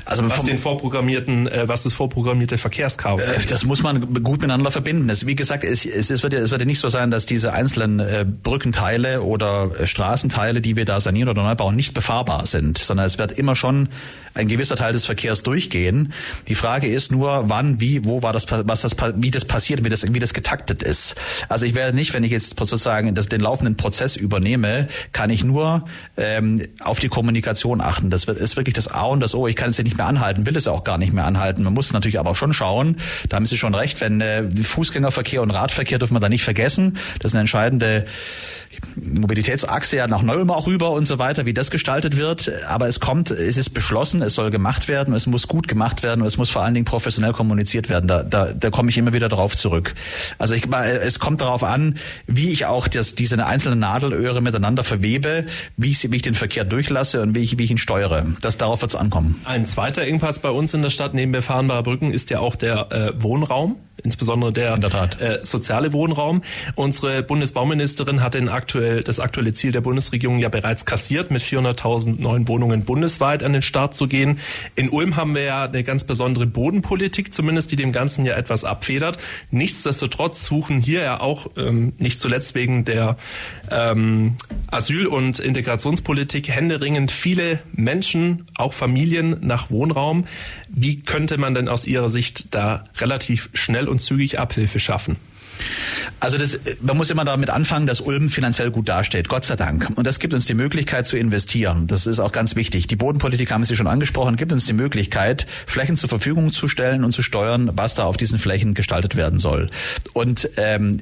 Also was den vorprogrammierten, äh, was das vorprogrammierte Verkehrschaos. Äh, das muss man gut miteinander verbinden. Das, wie gesagt, es, es, es, wird ja, es wird ja nicht so sein, dass diese einzelnen äh, Brückenteile oder äh, Straßenteile, die wir da sanieren oder neu bauen, nicht befahrbar sind, sondern es wird immer schon ein gewisser Teil des Verkehrs durchgehen. Die Frage ist nur, wann, wie, wo war das, was das, wie das passiert, wie das, wie das getaktet ist. Also ich werde nicht, wenn ich jetzt sozusagen das, den laufenden Prozess übernehme, kann ich nur ähm, auf die Kommunikation achten. Das ist wirklich das A und das O. Ich kann es ja nicht mehr anhalten, will es auch gar nicht mehr anhalten. Man muss natürlich aber auch schon schauen, da haben Sie schon recht, wenn äh, Fußgängerverkehr und Radverkehr dürfen wir da nicht vergessen. Das ist eine entscheidende Mobilitätsachse ja nach Neum auch rüber und so weiter, wie das gestaltet wird. Aber es kommt, es ist beschlossen, es soll gemacht werden, es muss gut gemacht werden und es muss vor allen Dingen professionell kommuniziert werden. Da, da, da komme ich immer wieder darauf zurück. Also ich, es kommt darauf an, wie ich auch das, diese einzelnen Nadelöhre miteinander verwebe, wie ich, wie ich den Verkehr durchlasse und wie ich, wie ich ihn steuere. Das, darauf wird es ankommen. Ein zweiter Engpass bei uns in der Stadt neben befahrenbarer Brücken ist ja auch der äh, Wohnraum insbesondere der, der äh, soziale Wohnraum. Unsere Bundesbauministerin hat den aktuell, das aktuelle Ziel der Bundesregierung ja bereits kassiert, mit 400.000 neuen Wohnungen bundesweit an den Start zu gehen. In Ulm haben wir ja eine ganz besondere Bodenpolitik, zumindest die dem Ganzen ja etwas abfedert. Nichtsdestotrotz suchen hier ja auch, ähm, nicht zuletzt wegen der ähm, Asyl- und Integrationspolitik, händeringend viele Menschen, auch Familien nach Wohnraum. Wie könnte man denn aus Ihrer Sicht da relativ schnell und zügig Abhilfe schaffen? Also das, man muss immer damit anfangen, dass Ulm finanziell gut dasteht, Gott sei Dank. Und das gibt uns die Möglichkeit zu investieren. Das ist auch ganz wichtig. Die Bodenpolitik haben Sie schon angesprochen, gibt uns die Möglichkeit, Flächen zur Verfügung zu stellen und zu steuern, was da auf diesen Flächen gestaltet werden soll. Und ähm,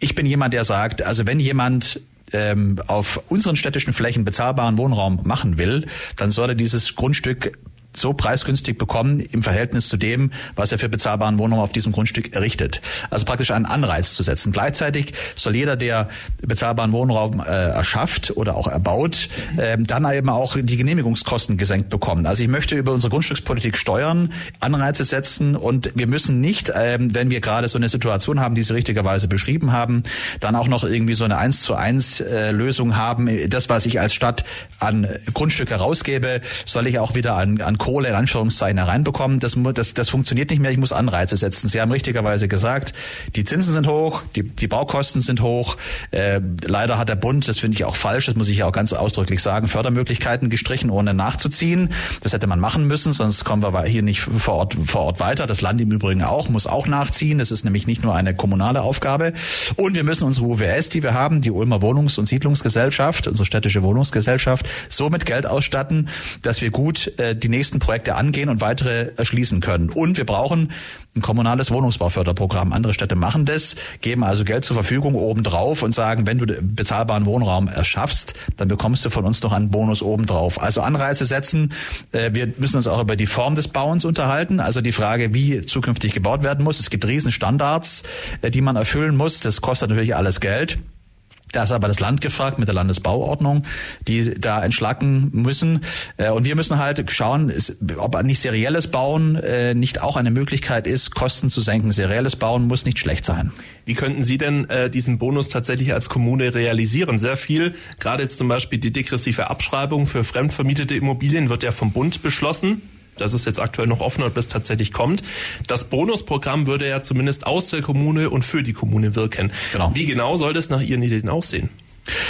ich bin jemand, der sagt, also wenn jemand ähm, auf unseren städtischen Flächen bezahlbaren Wohnraum machen will, dann soll er dieses Grundstück so preisgünstig bekommen im Verhältnis zu dem, was er für bezahlbaren Wohnungen auf diesem Grundstück errichtet. Also praktisch einen Anreiz zu setzen. Gleichzeitig soll jeder, der bezahlbaren Wohnraum äh, erschafft oder auch erbaut, äh, dann eben auch die Genehmigungskosten gesenkt bekommen. Also ich möchte über unsere Grundstückspolitik steuern, Anreize setzen und wir müssen nicht, äh, wenn wir gerade so eine Situation haben, die Sie richtigerweise beschrieben haben, dann auch noch irgendwie so eine eins zu eins äh, Lösung haben. Das, was ich als Stadt an Grundstücke rausgebe, soll ich auch wieder an, an Kohle in Anführungszeichen hereinbekommen. Das, das, das funktioniert nicht mehr. Ich muss Anreize setzen. Sie haben richtigerweise gesagt, die Zinsen sind hoch, die, die Baukosten sind hoch. Äh, leider hat der Bund, das finde ich auch falsch, das muss ich ja auch ganz ausdrücklich sagen, Fördermöglichkeiten gestrichen, ohne nachzuziehen. Das hätte man machen müssen, sonst kommen wir hier nicht vor Ort, vor Ort weiter. Das Land im Übrigen auch, muss auch nachziehen. Das ist nämlich nicht nur eine kommunale Aufgabe. Und wir müssen unsere UWS, die wir haben, die Ulmer Wohnungs- und Siedlungsgesellschaft, unsere städtische Wohnungsgesellschaft, so mit Geld ausstatten, dass wir gut äh, die nächsten nächsten Projekte angehen und weitere erschließen können. Und wir brauchen ein kommunales Wohnungsbauförderprogramm. Andere Städte machen das, geben also Geld zur Verfügung obendrauf und sagen, wenn du bezahlbaren Wohnraum erschaffst, dann bekommst du von uns noch einen Bonus obendrauf. Also Anreize setzen. Äh, wir müssen uns auch über die Form des Bauens unterhalten. Also die Frage, wie zukünftig gebaut werden muss. Es gibt Riesenstandards, äh, die man erfüllen muss. Das kostet natürlich alles Geld. Da ist aber das Land gefragt mit der Landesbauordnung, die da entschlacken müssen. Äh, und wir müssen halt schauen, ob nicht serielles Bauen äh, nicht auch eine Möglichkeit ist, Kosten zu senken. Serielles Bauen muss nicht schlecht sein. Wie könnten Sie denn äh, diesen Bonus tatsächlich als Kommune realisieren? Sehr viel, gerade jetzt zum Beispiel die degressive Abschreibung für fremdvermietete Immobilien wird ja vom Bund beschlossen. Das ist jetzt aktuell noch offen, ob es tatsächlich kommt. Das Bonusprogramm würde ja zumindest aus der Kommune und für die Kommune wirken. Genau. Wie genau soll das nach Ihren Ideen aussehen?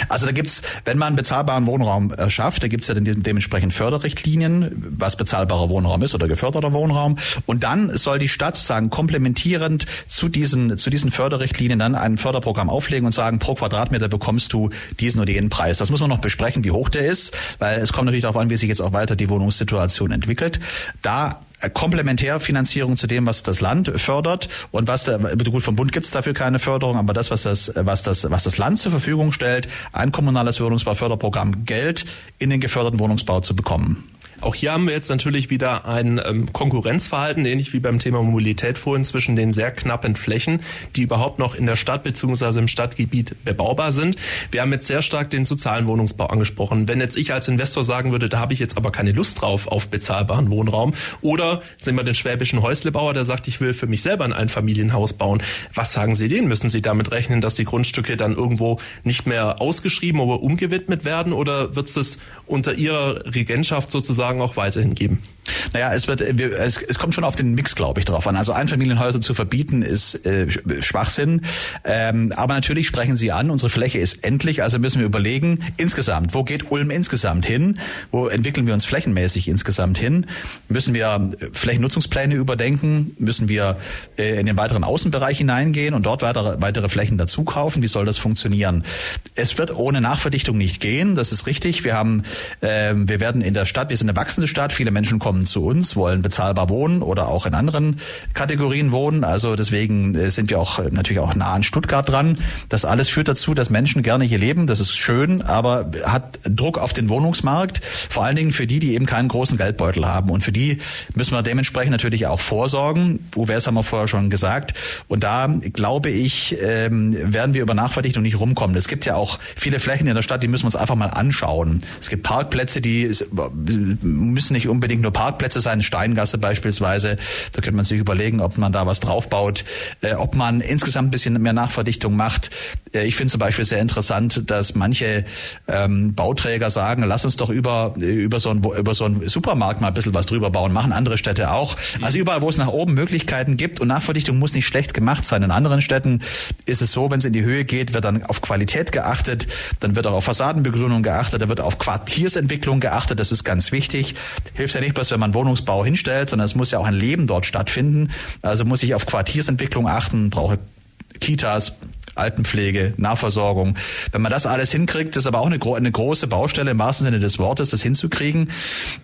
Also da gibt's, wenn man bezahlbaren Wohnraum äh, schafft, da gibt's ja dann dementsprechend Förderrichtlinien, was bezahlbarer Wohnraum ist oder geförderter Wohnraum. Und dann soll die Stadt sagen komplementierend zu diesen zu diesen Förderrichtlinien dann ein Förderprogramm auflegen und sagen, pro Quadratmeter bekommst du diesen oder jenen Preis. Das muss man noch besprechen, wie hoch der ist, weil es kommt natürlich darauf an, wie sich jetzt auch weiter die Wohnungssituation entwickelt. Da Komplementärfinanzierung zu dem, was das Land fördert und was der, gut vom Bund gibt es dafür keine Förderung, aber das, was das, was das, was das Land zur Verfügung stellt, ein kommunales Wohnungsbauförderprogramm, Geld in den geförderten Wohnungsbau zu bekommen. Auch hier haben wir jetzt natürlich wieder ein ähm, Konkurrenzverhalten, ähnlich wie beim Thema Mobilität vorhin, zwischen den sehr knappen Flächen, die überhaupt noch in der Stadt bzw. im Stadtgebiet bebaubar sind. Wir haben jetzt sehr stark den sozialen Wohnungsbau angesprochen. Wenn jetzt ich als Investor sagen würde, da habe ich jetzt aber keine Lust drauf auf bezahlbaren Wohnraum, oder sehen wir den schwäbischen Häuslebauer, der sagt, ich will für mich selber ein Einfamilienhaus bauen. Was sagen Sie denen? Müssen Sie damit rechnen, dass die Grundstücke dann irgendwo nicht mehr ausgeschrieben oder umgewidmet werden, oder wird es unter Ihrer Regentschaft sozusagen Fragen auch weiterhin geben? Naja, es wird, es, es kommt schon auf den Mix, glaube ich, drauf an. Also Einfamilienhäuser zu verbieten ist äh, Schwachsinn. Ähm, aber natürlich sprechen Sie an, unsere Fläche ist endlich, also müssen wir überlegen, insgesamt, wo geht Ulm insgesamt hin? Wo entwickeln wir uns flächenmäßig insgesamt hin? Müssen wir Flächennutzungspläne überdenken? Müssen wir äh, in den weiteren Außenbereich hineingehen und dort weitere, weitere Flächen dazu kaufen? Wie soll das funktionieren? Es wird ohne Nachverdichtung nicht gehen, das ist richtig. Wir haben, äh, wir werden in der Stadt, wir sind eine wachsende Stadt, viele Menschen kommen kommen zu uns, wollen bezahlbar wohnen oder auch in anderen Kategorien wohnen. Also deswegen äh, sind wir auch äh, natürlich auch nah an Stuttgart dran. Das alles führt dazu, dass Menschen gerne hier leben. Das ist schön, aber hat Druck auf den Wohnungsmarkt. Vor allen Dingen für die, die eben keinen großen Geldbeutel haben. Und für die müssen wir dementsprechend natürlich auch vorsorgen. UWS haben wir vorher schon gesagt. Und da glaube ich, ähm, werden wir über Nachverdichtung nicht rumkommen. Es gibt ja auch viele Flächen in der Stadt, die müssen wir uns einfach mal anschauen. Es gibt Parkplätze, die müssen nicht unbedingt nur Parkplätze Parkplätze sein, Steingasse beispielsweise. Da könnte man sich überlegen, ob man da was draufbaut, äh, ob man insgesamt ein bisschen mehr Nachverdichtung macht. Äh, ich finde zum Beispiel sehr interessant, dass manche ähm, Bauträger sagen, lass uns doch über, über, so ein, über so einen Supermarkt mal ein bisschen was drüber bauen, machen andere Städte auch. Also überall, wo es nach oben Möglichkeiten gibt und Nachverdichtung muss nicht schlecht gemacht sein. In anderen Städten ist es so, wenn es in die Höhe geht, wird dann auf Qualität geachtet, dann wird auch auf Fassadenbegrünung geachtet, da wird auf Quartiersentwicklung geachtet, das ist ganz wichtig. Hilft ja nicht bloß, wenn man Wohnungsbau hinstellt, sondern es muss ja auch ein Leben dort stattfinden. Also muss ich auf Quartiersentwicklung achten, brauche Kitas, Altenpflege, Nahversorgung. Wenn man das alles hinkriegt, ist aber auch eine, eine große Baustelle im wahrsten Sinne des Wortes, das hinzukriegen,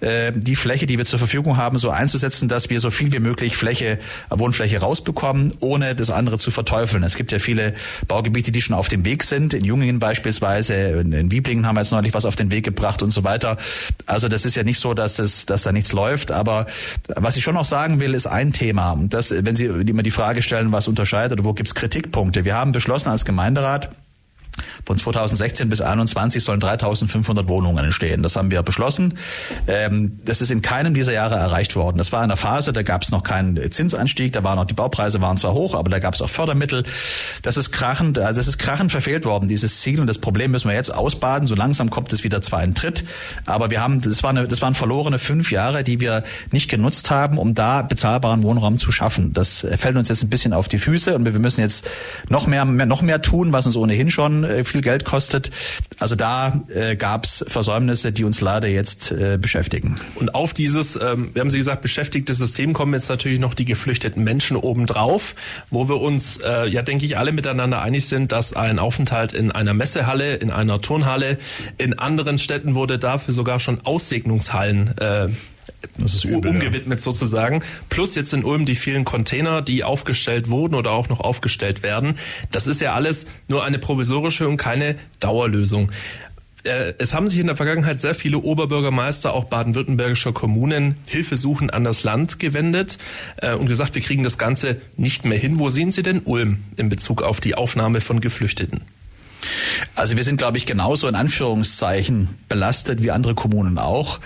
äh, die Fläche, die wir zur Verfügung haben, so einzusetzen, dass wir so viel wie möglich Fläche, Wohnfläche rausbekommen, ohne das andere zu verteufeln. Es gibt ja viele Baugebiete, die schon auf dem Weg sind. In Jungingen beispielsweise, in Wieblingen haben wir jetzt neulich was auf den Weg gebracht und so weiter. Also das ist ja nicht so, dass, das, dass da nichts läuft. Aber was ich schon noch sagen will, ist ein Thema. Das, wenn Sie immer die Frage stellen, was unterscheidet oder wo gibt es Kritikpunkte. Wir haben beschlossen, beschlossen als Gemeinderat, von 2016 bis 2021 sollen 3500 Wohnungen entstehen. Das haben wir beschlossen. Ähm, das ist in keinem dieser Jahre erreicht worden. Das war in einer Phase, da gab es noch keinen Zinsanstieg, da waren noch die Baupreise waren zwar hoch, aber da gab es auch Fördermittel. Das ist krachend, also das ist krachend verfehlt worden, dieses Ziel. Und das Problem müssen wir jetzt ausbaden. So langsam kommt es wieder zwar in Tritt, aber wir haben, das, war eine, das waren verlorene fünf Jahre, die wir nicht genutzt haben, um da bezahlbaren Wohnraum zu schaffen. Das fällt uns jetzt ein bisschen auf die Füße und wir müssen jetzt noch mehr noch mehr tun, was uns ohnehin schon äh, viel Geld kostet. Also da äh, gab es Versäumnisse, die uns leider jetzt äh, beschäftigen. Und auf dieses, ähm, wir haben Sie gesagt, beschäftigte System kommen jetzt natürlich noch die geflüchteten Menschen obendrauf, wo wir uns, äh, ja denke ich, alle miteinander einig sind, dass ein Aufenthalt in einer Messehalle, in einer Turnhalle, in anderen Städten wurde dafür sogar schon Aussegnungshallen äh, das ist übel, umgewidmet ja. sozusagen. Plus jetzt in Ulm die vielen Container, die aufgestellt wurden oder auch noch aufgestellt werden. Das ist ja alles nur eine provisorische und keine Dauerlösung. Äh, es haben sich in der Vergangenheit sehr viele Oberbürgermeister, auch baden-württembergischer Kommunen, Hilfesuchen an das Land gewendet äh, und gesagt, wir kriegen das Ganze nicht mehr hin. Wo sehen Sie denn Ulm in Bezug auf die Aufnahme von Geflüchteten? Also wir sind, glaube ich, genauso in Anführungszeichen belastet wie andere Kommunen auch.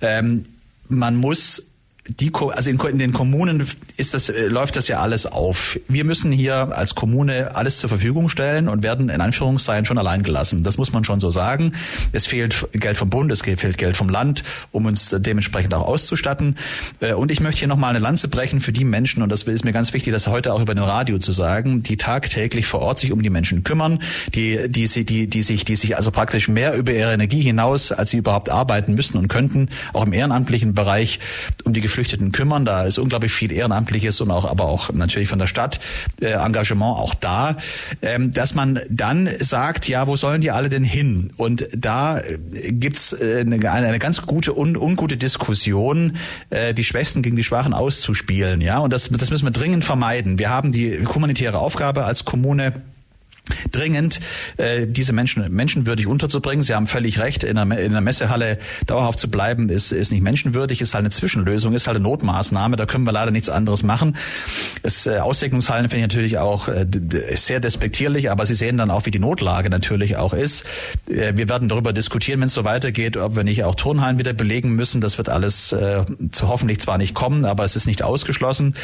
Ähm, man muss die, also in, den Kommunen ist das, äh, läuft das ja alles auf. Wir müssen hier als Kommune alles zur Verfügung stellen und werden in Anführungszeichen schon allein gelassen. Das muss man schon so sagen. Es fehlt Geld vom Bund, es fehlt Geld vom Land, um uns dementsprechend auch auszustatten. Äh, und ich möchte hier nochmal eine Lanze brechen für die Menschen, und das ist mir ganz wichtig, das heute auch über den Radio zu sagen, die tagtäglich vor Ort sich um die Menschen kümmern, die, die, die, die, die sich, die sich also praktisch mehr über ihre Energie hinaus, als sie überhaupt arbeiten müssten und könnten, auch im ehrenamtlichen Bereich um die Geflüchteten kümmern. Da ist unglaublich viel Ehrenamtliches und auch, aber auch natürlich von der Stadt äh, Engagement auch da, ähm, dass man dann sagt, ja, wo sollen die alle denn hin? Und da äh, gibt's äh, eine, eine ganz gute un, ungute Diskussion, äh, die Schwächsten gegen die Schwachen auszuspielen. Ja, und das, das müssen wir dringend vermeiden. Wir haben die humanitäre Aufgabe als Kommune dringend, äh, diese Menschen menschenwürdig unterzubringen. Sie haben völlig recht, in einer, in einer Messehalle dauerhaft zu bleiben, ist, ist nicht menschenwürdig, ist halt eine Zwischenlösung, ist halt eine Notmaßnahme, da können wir leider nichts anderes machen. Es, äh, Aussegnungshallen finde ich natürlich auch äh, sehr despektierlich, aber Sie sehen dann auch, wie die Notlage natürlich auch ist. Wir werden darüber diskutieren, wenn es so weitergeht, ob wir nicht auch Turnhallen wieder belegen müssen. Das wird alles äh, zu hoffentlich zwar nicht kommen, aber es ist nicht ausgeschlossen.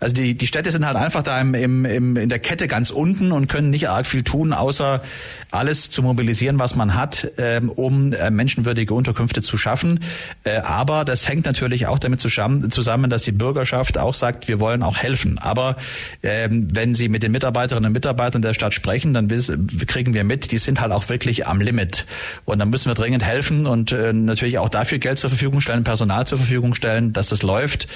Also die, die Städte sind halt einfach da im, im, im, in der Kette ganz unten und können nicht arg viel tun, außer alles zu mobilisieren, was man hat, ähm, um äh, menschenwürdige Unterkünfte zu schaffen. Äh, aber das hängt natürlich auch damit zusammen, dass die Bürgerschaft auch sagt, wir wollen auch helfen. Aber ähm, wenn Sie mit den Mitarbeiterinnen und Mitarbeitern der Stadt sprechen, dann kriegen wir mit, die sind halt auch wirklich am Limit. Und dann müssen wir dringend helfen und äh, natürlich auch dafür Geld zur Verfügung stellen, Personal zur Verfügung stellen, dass das läuft.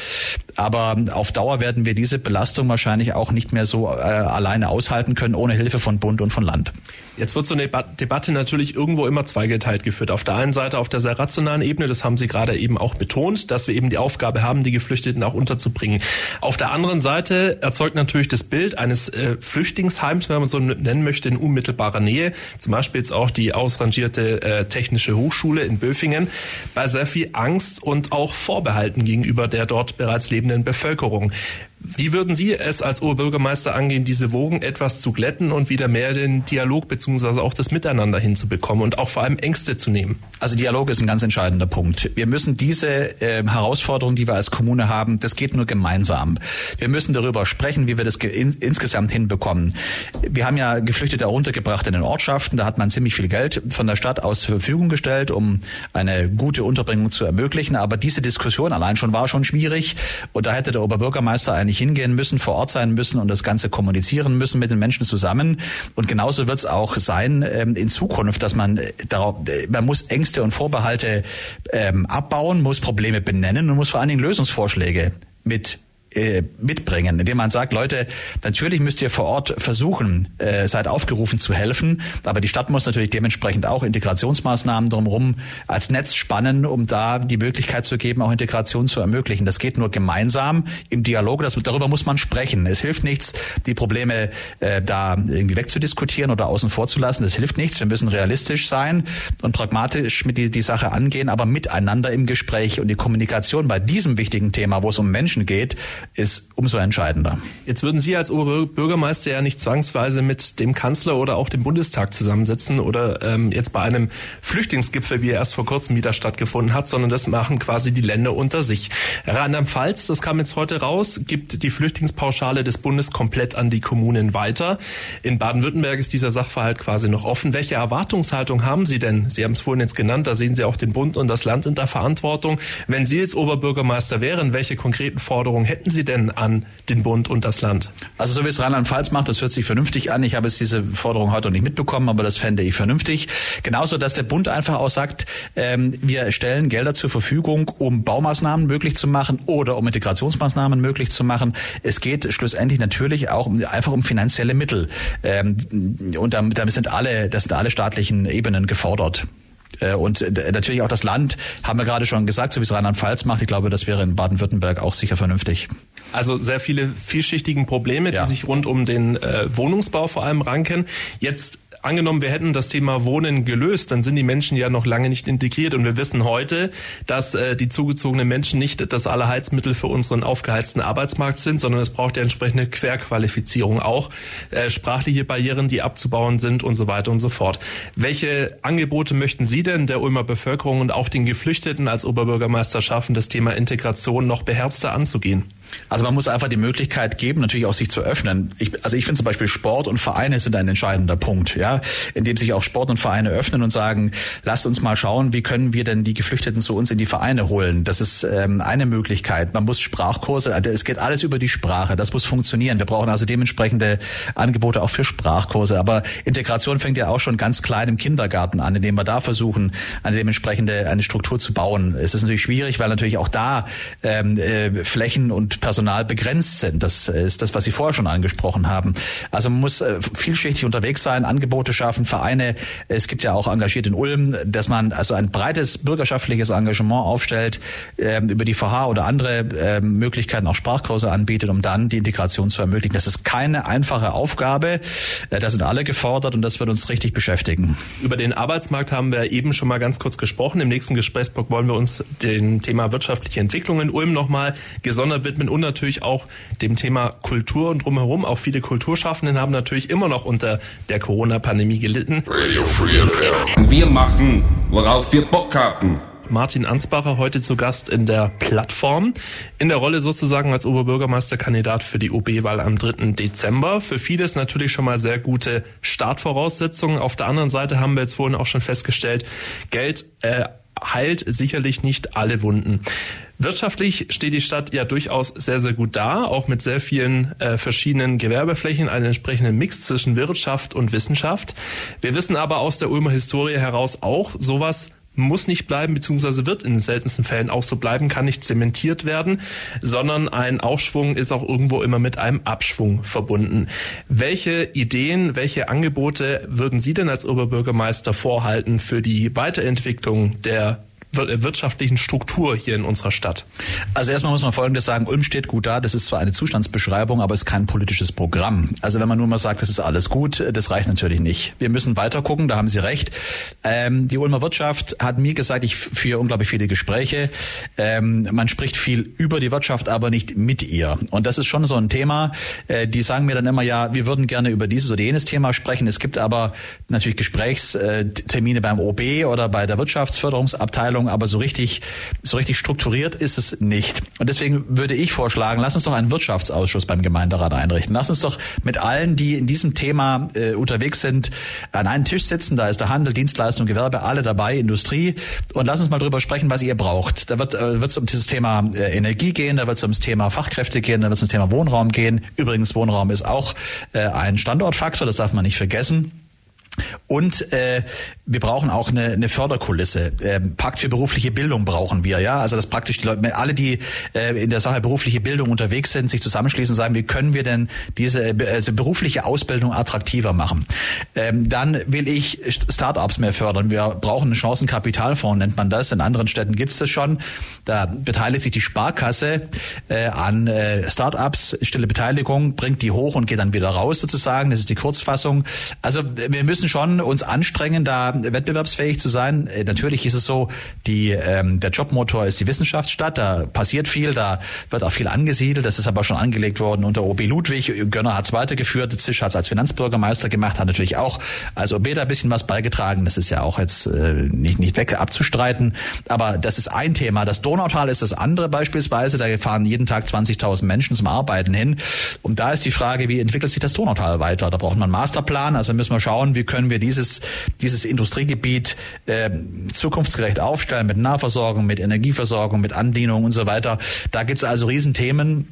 Aber auf Dauer werden wir diese Belastung wahrscheinlich auch nicht mehr so alleine aushalten können, ohne Hilfe von Bund und von Land. Jetzt wird so eine Debatte natürlich irgendwo immer zweigeteilt geführt. Auf der einen Seite auf der sehr rationalen Ebene, das haben Sie gerade eben auch betont, dass wir eben die Aufgabe haben, die Geflüchteten auch unterzubringen. Auf der anderen Seite erzeugt natürlich das Bild eines äh, Flüchtlingsheims, wenn man so nennen möchte, in unmittelbarer Nähe, zum Beispiel jetzt auch die ausrangierte äh, Technische Hochschule in Böfingen, bei sehr viel Angst und auch Vorbehalten gegenüber der dort bereits lebenden Bevölkerung. Wie würden Sie es als Oberbürgermeister angehen, diese Wogen etwas zu glätten und wieder mehr den Dialog beziehungsweise auch das Miteinander hinzubekommen und auch vor allem Ängste zu nehmen? Also Dialog ist ein ganz entscheidender Punkt. Wir müssen diese äh, Herausforderung, die wir als Kommune haben, das geht nur gemeinsam. Wir müssen darüber sprechen, wie wir das in, insgesamt hinbekommen. Wir haben ja Geflüchtete untergebracht in den Ortschaften. Da hat man ziemlich viel Geld von der Stadt aus zur Verfügung gestellt, um eine gute Unterbringung zu ermöglichen. Aber diese Diskussion allein schon war schon schwierig. Und da hätte der Oberbürgermeister eigentlich hingehen müssen, vor Ort sein müssen und das Ganze kommunizieren müssen mit den Menschen zusammen. Und genauso wird es auch sein ähm, in Zukunft, dass man äh, darauf, äh, man muss Ängste und Vorbehalte ähm, abbauen, muss Probleme benennen und muss vor allen Dingen Lösungsvorschläge mit mitbringen, indem man sagt, Leute, natürlich müsst ihr vor Ort versuchen, äh, seid aufgerufen zu helfen, aber die Stadt muss natürlich dementsprechend auch Integrationsmaßnahmen drumherum als Netz spannen, um da die Möglichkeit zu geben, auch Integration zu ermöglichen. Das geht nur gemeinsam im Dialog, das, darüber muss man sprechen. Es hilft nichts, die Probleme äh, da irgendwie wegzudiskutieren oder außen vor zu lassen. Das hilft nichts. Wir müssen realistisch sein und pragmatisch mit die, die Sache angehen, aber miteinander im Gespräch und die Kommunikation bei diesem wichtigen Thema, wo es um Menschen geht, ist umso entscheidender. Jetzt würden Sie als Oberbürgermeister ja nicht zwangsweise mit dem Kanzler oder auch dem Bundestag zusammensitzen oder ähm, jetzt bei einem Flüchtlingsgipfel, wie er erst vor kurzem wieder stattgefunden hat, sondern das machen quasi die Länder unter sich. Rheinland-Pfalz, das kam jetzt heute raus, gibt die Flüchtlingspauschale des Bundes komplett an die Kommunen weiter. In Baden-Württemberg ist dieser Sachverhalt quasi noch offen. Welche Erwartungshaltung haben Sie denn? Sie haben es vorhin jetzt genannt, da sehen Sie auch den Bund und das Land in der Verantwortung. Wenn Sie jetzt Oberbürgermeister wären, welche konkreten Forderungen hätten Sie denn an den Bund und das Land? Also so wie es Rheinland-Pfalz macht, das hört sich vernünftig an. Ich habe jetzt diese Forderung heute noch nicht mitbekommen, aber das fände ich vernünftig. Genauso, dass der Bund einfach auch sagt, ähm, wir stellen Gelder zur Verfügung, um Baumaßnahmen möglich zu machen oder um Integrationsmaßnahmen möglich zu machen. Es geht schlussendlich natürlich auch um, einfach um finanzielle Mittel. Ähm, und damit, damit sind alle, das sind alle staatlichen Ebenen gefordert. Äh, und äh, natürlich auch das Land, haben wir gerade schon gesagt, so wie es Rheinland-Pfalz macht. Ich glaube, das wäre in Baden-Württemberg auch sicher vernünftig. Also sehr viele vielschichtigen Probleme, ja. die sich rund um den äh, Wohnungsbau vor allem ranken. Jetzt angenommen, wir hätten das Thema Wohnen gelöst, dann sind die Menschen ja noch lange nicht integriert und wir wissen heute, dass äh, die zugezogenen Menschen nicht das Allerheizmittel für unseren aufgeheizten Arbeitsmarkt sind, sondern es braucht ja entsprechende Querqualifizierung auch, äh, sprachliche Barrieren, die abzubauen sind und so weiter und so fort. Welche Angebote möchten Sie denn der Ulmer Bevölkerung und auch den Geflüchteten als Oberbürgermeister schaffen, das Thema Integration noch beherzter anzugehen? Also man muss einfach die Möglichkeit geben, natürlich auch sich zu öffnen. Ich, also ich finde zum Beispiel Sport und Vereine sind ein entscheidender Punkt, ja, in dem sich auch Sport und Vereine öffnen und sagen, lasst uns mal schauen, wie können wir denn die Geflüchteten zu uns in die Vereine holen. Das ist ähm, eine Möglichkeit. Man muss Sprachkurse, also es geht alles über die Sprache. Das muss funktionieren. Wir brauchen also dementsprechende Angebote auch für Sprachkurse. Aber Integration fängt ja auch schon ganz klein im Kindergarten an, indem wir da versuchen, eine dementsprechende eine Struktur zu bauen. Es ist natürlich schwierig, weil natürlich auch da ähm, äh, Flächen und Personal begrenzt sind. Das ist das, was Sie vorher schon angesprochen haben. Also man muss äh, vielschichtig unterwegs sein, Angebote schaffen, Vereine. Es gibt ja auch engagiert in Ulm, dass man also ein breites bürgerschaftliches Engagement aufstellt, ähm, über die VH oder andere ähm, Möglichkeiten auch Sprachkurse anbietet, um dann die Integration zu ermöglichen. Das ist keine einfache Aufgabe. Äh, da sind alle gefordert und das wird uns richtig beschäftigen. Über den Arbeitsmarkt haben wir eben schon mal ganz kurz gesprochen. Im nächsten Gesprächsblock wollen wir uns dem Thema wirtschaftliche Entwicklung in Ulm nochmal gesondert widmen und natürlich auch dem Thema Kultur und drumherum. Auch viele Kulturschaffenden haben natürlich immer noch unter der Corona-Pandemie gelitten. Radio Free FM. Wir machen, worauf wir Bock haben. Martin Ansbacher heute zu Gast in der Plattform. In der Rolle sozusagen als Oberbürgermeisterkandidat für die OB-Wahl am 3. Dezember. Für vieles natürlich schon mal sehr gute Startvoraussetzungen. Auf der anderen Seite haben wir jetzt vorhin auch schon festgestellt, Geld äh, heilt sicherlich nicht alle Wunden. Wirtschaftlich steht die Stadt ja durchaus sehr, sehr gut da, auch mit sehr vielen äh, verschiedenen Gewerbeflächen, einen entsprechenden Mix zwischen Wirtschaft und Wissenschaft. Wir wissen aber aus der Ulmer Historie heraus auch, sowas muss nicht bleiben, beziehungsweise wird in den seltensten Fällen auch so bleiben, kann nicht zementiert werden, sondern ein Aufschwung ist auch irgendwo immer mit einem Abschwung verbunden. Welche Ideen, welche Angebote würden Sie denn als Oberbürgermeister vorhalten für die Weiterentwicklung der wirtschaftlichen Struktur hier in unserer Stadt? Also erstmal muss man Folgendes sagen, Ulm steht gut da, das ist zwar eine Zustandsbeschreibung, aber es ist kein politisches Programm. Also wenn man nur mal sagt, das ist alles gut, das reicht natürlich nicht. Wir müssen weiter gucken, da haben Sie recht. Ähm, die Ulmer Wirtschaft hat mir gesagt, ich führe unglaublich viele Gespräche. Ähm, man spricht viel über die Wirtschaft, aber nicht mit ihr. Und das ist schon so ein Thema. Äh, die sagen mir dann immer, ja, wir würden gerne über dieses oder jenes Thema sprechen. Es gibt aber natürlich Gesprächstermine beim OB oder bei der Wirtschaftsförderungsabteilung Abteilung, aber so richtig, so richtig strukturiert ist es nicht. Und deswegen würde ich vorschlagen, lass uns doch einen Wirtschaftsausschuss beim Gemeinderat einrichten. Lass uns doch mit allen, die in diesem Thema äh, unterwegs sind, an einen Tisch sitzen. Da ist der Handel, Dienstleistung, Gewerbe, alle dabei, Industrie. Und lass uns mal drüber sprechen, was ihr braucht. Da wird äh, es um dieses Thema äh, Energie gehen, da wird es ums Thema Fachkräfte gehen, da wird es ums Thema Wohnraum gehen. Übrigens, Wohnraum ist auch äh, ein Standortfaktor, das darf man nicht vergessen. Und äh, wir brauchen auch eine, eine Förderkulisse. Ähm, Pakt für berufliche Bildung brauchen wir, ja. Also dass praktisch die Leute, alle, die äh, in der Sache berufliche Bildung unterwegs sind, sich zusammenschließen und sagen, wie können wir denn diese äh, also berufliche Ausbildung attraktiver machen? Ähm, dann will ich Startups mehr fördern. Wir brauchen einen Chancenkapitalfonds, nennt man das. In anderen Städten gibt es das schon. Da beteiligt sich die Sparkasse äh, an äh, Startups, stille Beteiligung, bringt die hoch und geht dann wieder raus sozusagen. Das ist die Kurzfassung. Also wir müssen schon uns anstrengen, da wettbewerbsfähig zu sein. Äh, natürlich ist es so, die, ähm, der Jobmotor ist die Wissenschaftsstadt, da passiert viel, da wird auch viel angesiedelt. Das ist aber schon angelegt worden unter OB Ludwig. Gönner hat es weitergeführt, Zisch hat es als Finanzbürgermeister gemacht, hat natürlich auch als OB da ein bisschen was beigetragen. Das ist ja auch jetzt äh, nicht, nicht weg abzustreiten. Aber das ist ein Thema. Das Donautal ist das andere beispielsweise. Da fahren jeden Tag 20.000 Menschen zum Arbeiten hin. Und da ist die Frage, wie entwickelt sich das Donautal weiter? Da braucht man einen Masterplan. Also müssen wir schauen, wie können wir dieses, dieses Industriegebiet äh, zukunftsgerecht aufstellen mit Nahversorgung, mit Energieversorgung, mit Andienung und so weiter. Da gibt es also Riesenthemen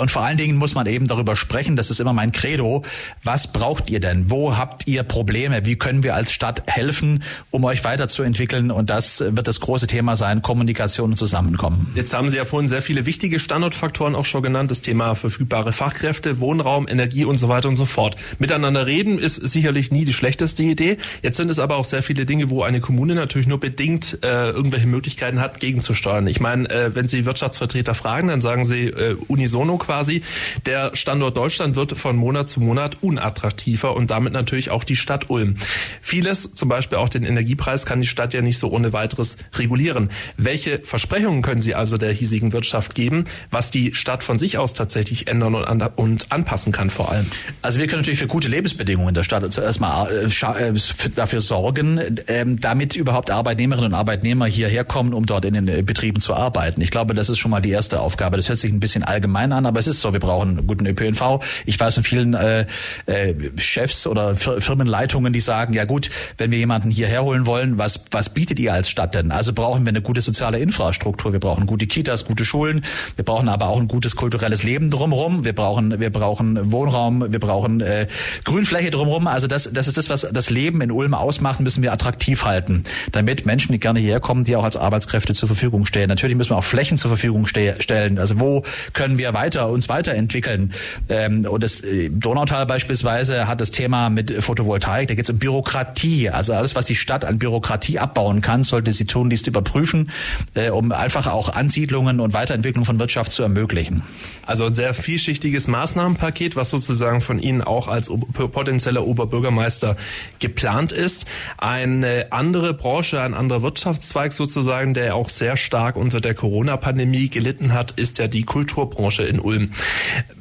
und vor allen Dingen muss man eben darüber sprechen, das ist immer mein Credo, was braucht ihr denn? Wo habt ihr Probleme? Wie können wir als Stadt helfen, um euch weiterzuentwickeln? Und das wird das große Thema sein, Kommunikation und Zusammenkommen. Jetzt haben Sie ja vorhin sehr viele wichtige Standortfaktoren auch schon genannt, das Thema verfügbare Fachkräfte, Wohnraum, Energie und so weiter und so fort. Miteinander reden ist sicherlich nie die schlechteste Idee. Jetzt sind es aber auch sehr viele Dinge, wo eine Kommune natürlich nur bedingt äh, irgendwelche Möglichkeiten hat, gegenzusteuern. Ich meine, äh, wenn Sie Wirtschaftsvertreter fragen, dann sagen sie äh, unison Porno quasi. Der Standort Deutschland wird von Monat zu Monat unattraktiver und damit natürlich auch die Stadt Ulm. Vieles, zum Beispiel auch den Energiepreis, kann die Stadt ja nicht so ohne weiteres regulieren. Welche Versprechungen können Sie also der hiesigen Wirtschaft geben, was die Stadt von sich aus tatsächlich ändern und, an, und anpassen kann vor allem? Also wir können natürlich für gute Lebensbedingungen in der Stadt zuerst mal äh, äh dafür sorgen, äh, damit überhaupt Arbeitnehmerinnen und Arbeitnehmer hierher kommen, um dort in den äh, Betrieben zu arbeiten. Ich glaube, das ist schon mal die erste Aufgabe. Das hört sich ein bisschen allgemein an, aber es ist so, wir brauchen guten ÖPNV. Ich weiß von vielen äh, äh, Chefs oder Firmenleitungen, die sagen, ja gut, wenn wir jemanden hierher holen wollen, was, was bietet ihr als Stadt denn? Also brauchen wir eine gute soziale Infrastruktur, wir brauchen gute Kitas, gute Schulen, wir brauchen aber auch ein gutes kulturelles Leben drumherum, wir brauchen, wir brauchen Wohnraum, wir brauchen äh, Grünfläche drumherum. Also das, das ist das, was das Leben in Ulm ausmacht, müssen wir attraktiv halten, damit Menschen, die gerne hierher kommen, die auch als Arbeitskräfte zur Verfügung stehen. Natürlich müssen wir auch Flächen zur Verfügung ste stellen. Also wo können wir weiter uns weiterentwickeln? Ähm, und das äh, Donautal beispielsweise hat das Thema mit Photovoltaik. Da geht es um Bürokratie. Also alles, was die Stadt an Bürokratie abbauen kann, sollte sie tun, dies überprüfen, äh, um einfach auch Ansiedlungen und Weiterentwicklung von Wirtschaft zu ermöglichen. Also ein sehr vielschichtiges Maßnahmenpaket, was sozusagen von Ihnen auch als potenzieller Oberbürgermeister geplant ist. Eine andere Branche, ein anderer Wirtschaftszweig sozusagen, der auch sehr stark unter der Corona-Pandemie gelitten hat, ist ja die Kulturbranche in Ulm.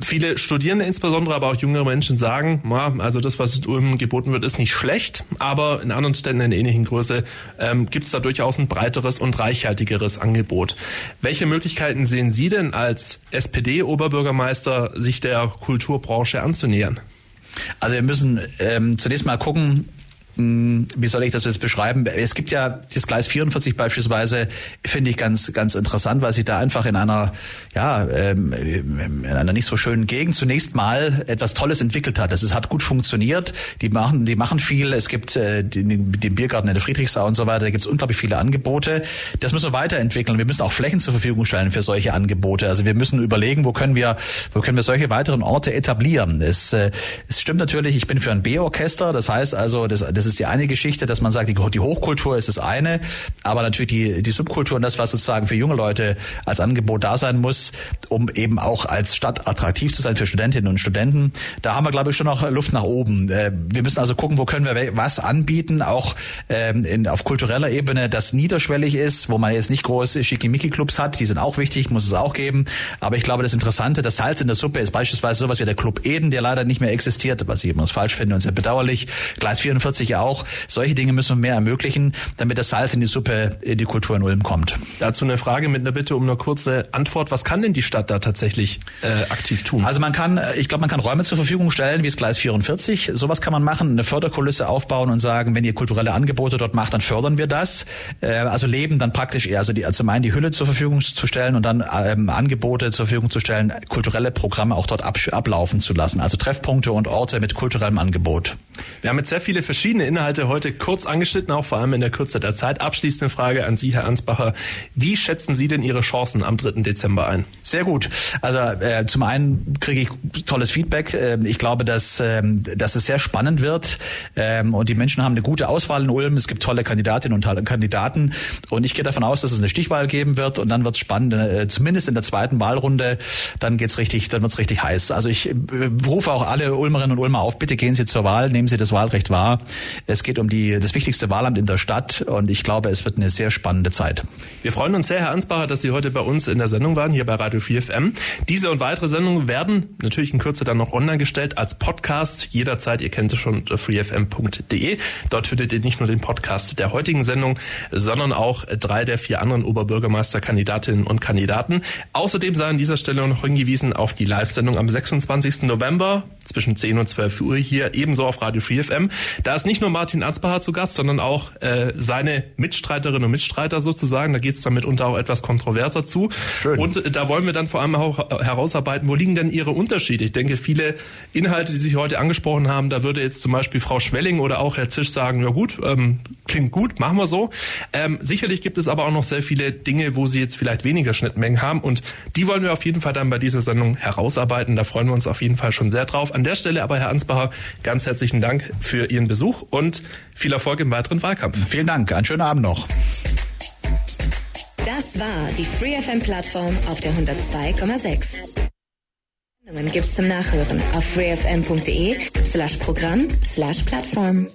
Viele Studierende insbesondere, aber auch jüngere Menschen sagen, also das, was in Ulm geboten wird, ist nicht schlecht, aber in anderen Städten in ähnlichen Größe ähm, gibt es da durchaus ein breiteres und reichhaltigeres Angebot. Welche Möglichkeiten sehen Sie denn als SPD-Oberbürgermeister, sich der Kulturbranche anzunähern? Also wir müssen ähm, zunächst mal gucken, wie soll ich das jetzt beschreiben? Es gibt ja das Gleis 44 beispielsweise, finde ich ganz, ganz interessant, weil sich da einfach in einer, ja, ähm, in einer nicht so schönen Gegend zunächst mal etwas Tolles entwickelt hat. Ist, hat gut funktioniert. Die machen, die machen viel. Es gibt äh, den, den Biergarten in der Friedrichsau und so weiter. Da gibt es unglaublich viele Angebote. Das müssen wir weiterentwickeln. Wir müssen auch Flächen zur Verfügung stellen für solche Angebote. Also wir müssen überlegen, wo können wir, wo können wir solche weiteren Orte etablieren. Es, äh, es stimmt natürlich. Ich bin für ein B-Orchester. Das heißt also, das, das das ist die eine Geschichte, dass man sagt, die, Hochkultur ist das eine, aber natürlich die, die Subkultur und das, was sozusagen für junge Leute als Angebot da sein muss, um eben auch als Stadt attraktiv zu sein für Studentinnen und Studenten. Da haben wir, glaube ich, schon noch Luft nach oben. Äh, wir müssen also gucken, wo können wir was anbieten, auch ähm, in, auf kultureller Ebene, das niederschwellig ist, wo man jetzt nicht große Schickimicki-Clubs hat, die sind auch wichtig, muss es auch geben. Aber ich glaube, das Interessante, das Salz in der Suppe ist beispielsweise sowas wie der Club Eden, der leider nicht mehr existiert, was ich immer falsch finde und sehr bedauerlich. Gleis 44 auch. Solche Dinge müssen wir mehr ermöglichen, damit das Salz in die Suppe, in die Kultur in Ulm kommt. Dazu eine Frage mit einer Bitte um eine kurze Antwort. Was kann denn die Stadt da tatsächlich äh, aktiv tun? Also man kann, äh, ich glaube, man kann Räume zur Verfügung stellen, wie es Gleis 44. Sowas kann man machen, eine Förderkulisse aufbauen und sagen, wenn ihr kulturelle Angebote dort macht, dann fördern wir das. Äh, also leben dann praktisch eher, also die, also meinen die Hülle zur Verfügung zu stellen und dann ähm, Angebote zur Verfügung zu stellen, kulturelle Programme auch dort ab, ablaufen zu lassen. Also Treffpunkte und Orte mit kulturellem Angebot. Wir haben jetzt sehr viele verschiedene Inhalte heute kurz angeschnitten, auch vor allem in der Kürze der Zeit. Abschließende Frage an Sie, Herr Ansbacher. Wie schätzen Sie denn Ihre Chancen am 3. Dezember ein? Sehr gut. Also äh, zum einen kriege ich tolles Feedback. Äh, ich glaube, dass, äh, dass es sehr spannend wird ähm, und die Menschen haben eine gute Auswahl in Ulm. Es gibt tolle Kandidatinnen und Kandidaten und ich gehe davon aus, dass es eine Stichwahl geben wird und dann wird es spannend, äh, zumindest in der zweiten Wahlrunde. Dann geht's richtig, dann wird's richtig heiß. Also ich äh, rufe auch alle Ulmerinnen und Ulmer auf, bitte gehen Sie zur Wahl, nehmen Sie das Wahlrecht wahr. Es geht um die, das wichtigste Wahlamt in der Stadt und ich glaube, es wird eine sehr spannende Zeit. Wir freuen uns sehr, Herr Ansbacher, dass Sie heute bei uns in der Sendung waren, hier bei Radio 4 FM. Diese und weitere Sendungen werden natürlich in Kürze dann noch online gestellt als Podcast. Jederzeit, ihr kennt es schon, freefm.de. Dort findet ihr nicht nur den Podcast der heutigen Sendung, sondern auch drei der vier anderen Oberbürgermeisterkandidatinnen und Kandidaten. Außerdem sei an dieser Stelle noch hingewiesen auf die Live-Sendung am 26. November zwischen 10 und 12 Uhr hier ebenso auf Radio 4 FM. Da ist nicht nur Martin Ansbacher zu Gast, sondern auch äh, seine Mitstreiterinnen und Mitstreiter sozusagen. Da geht es dann mitunter auch etwas kontroverser zu. Schön. Und äh, da wollen wir dann vor allem auch herausarbeiten, wo liegen denn Ihre Unterschiede? Ich denke, viele Inhalte, die sich heute angesprochen haben, da würde jetzt zum Beispiel Frau Schwelling oder auch Herr Zisch sagen, ja gut, ähm, klingt gut, machen wir so. Ähm, sicherlich gibt es aber auch noch sehr viele Dinge, wo Sie jetzt vielleicht weniger Schnittmengen haben und die wollen wir auf jeden Fall dann bei dieser Sendung herausarbeiten. Da freuen wir uns auf jeden Fall schon sehr drauf. An der Stelle aber, Herr Ansbacher, ganz herzlichen Dank für Ihren Besuch und viel Erfolg im weiteren Wahlkampf. Vielen Dank. Einen schönen Abend noch. Das war die FreeFM-Plattform auf der 102,6. Gibt's zum Nachhören auf freefm.de slash Programm slash Plattform.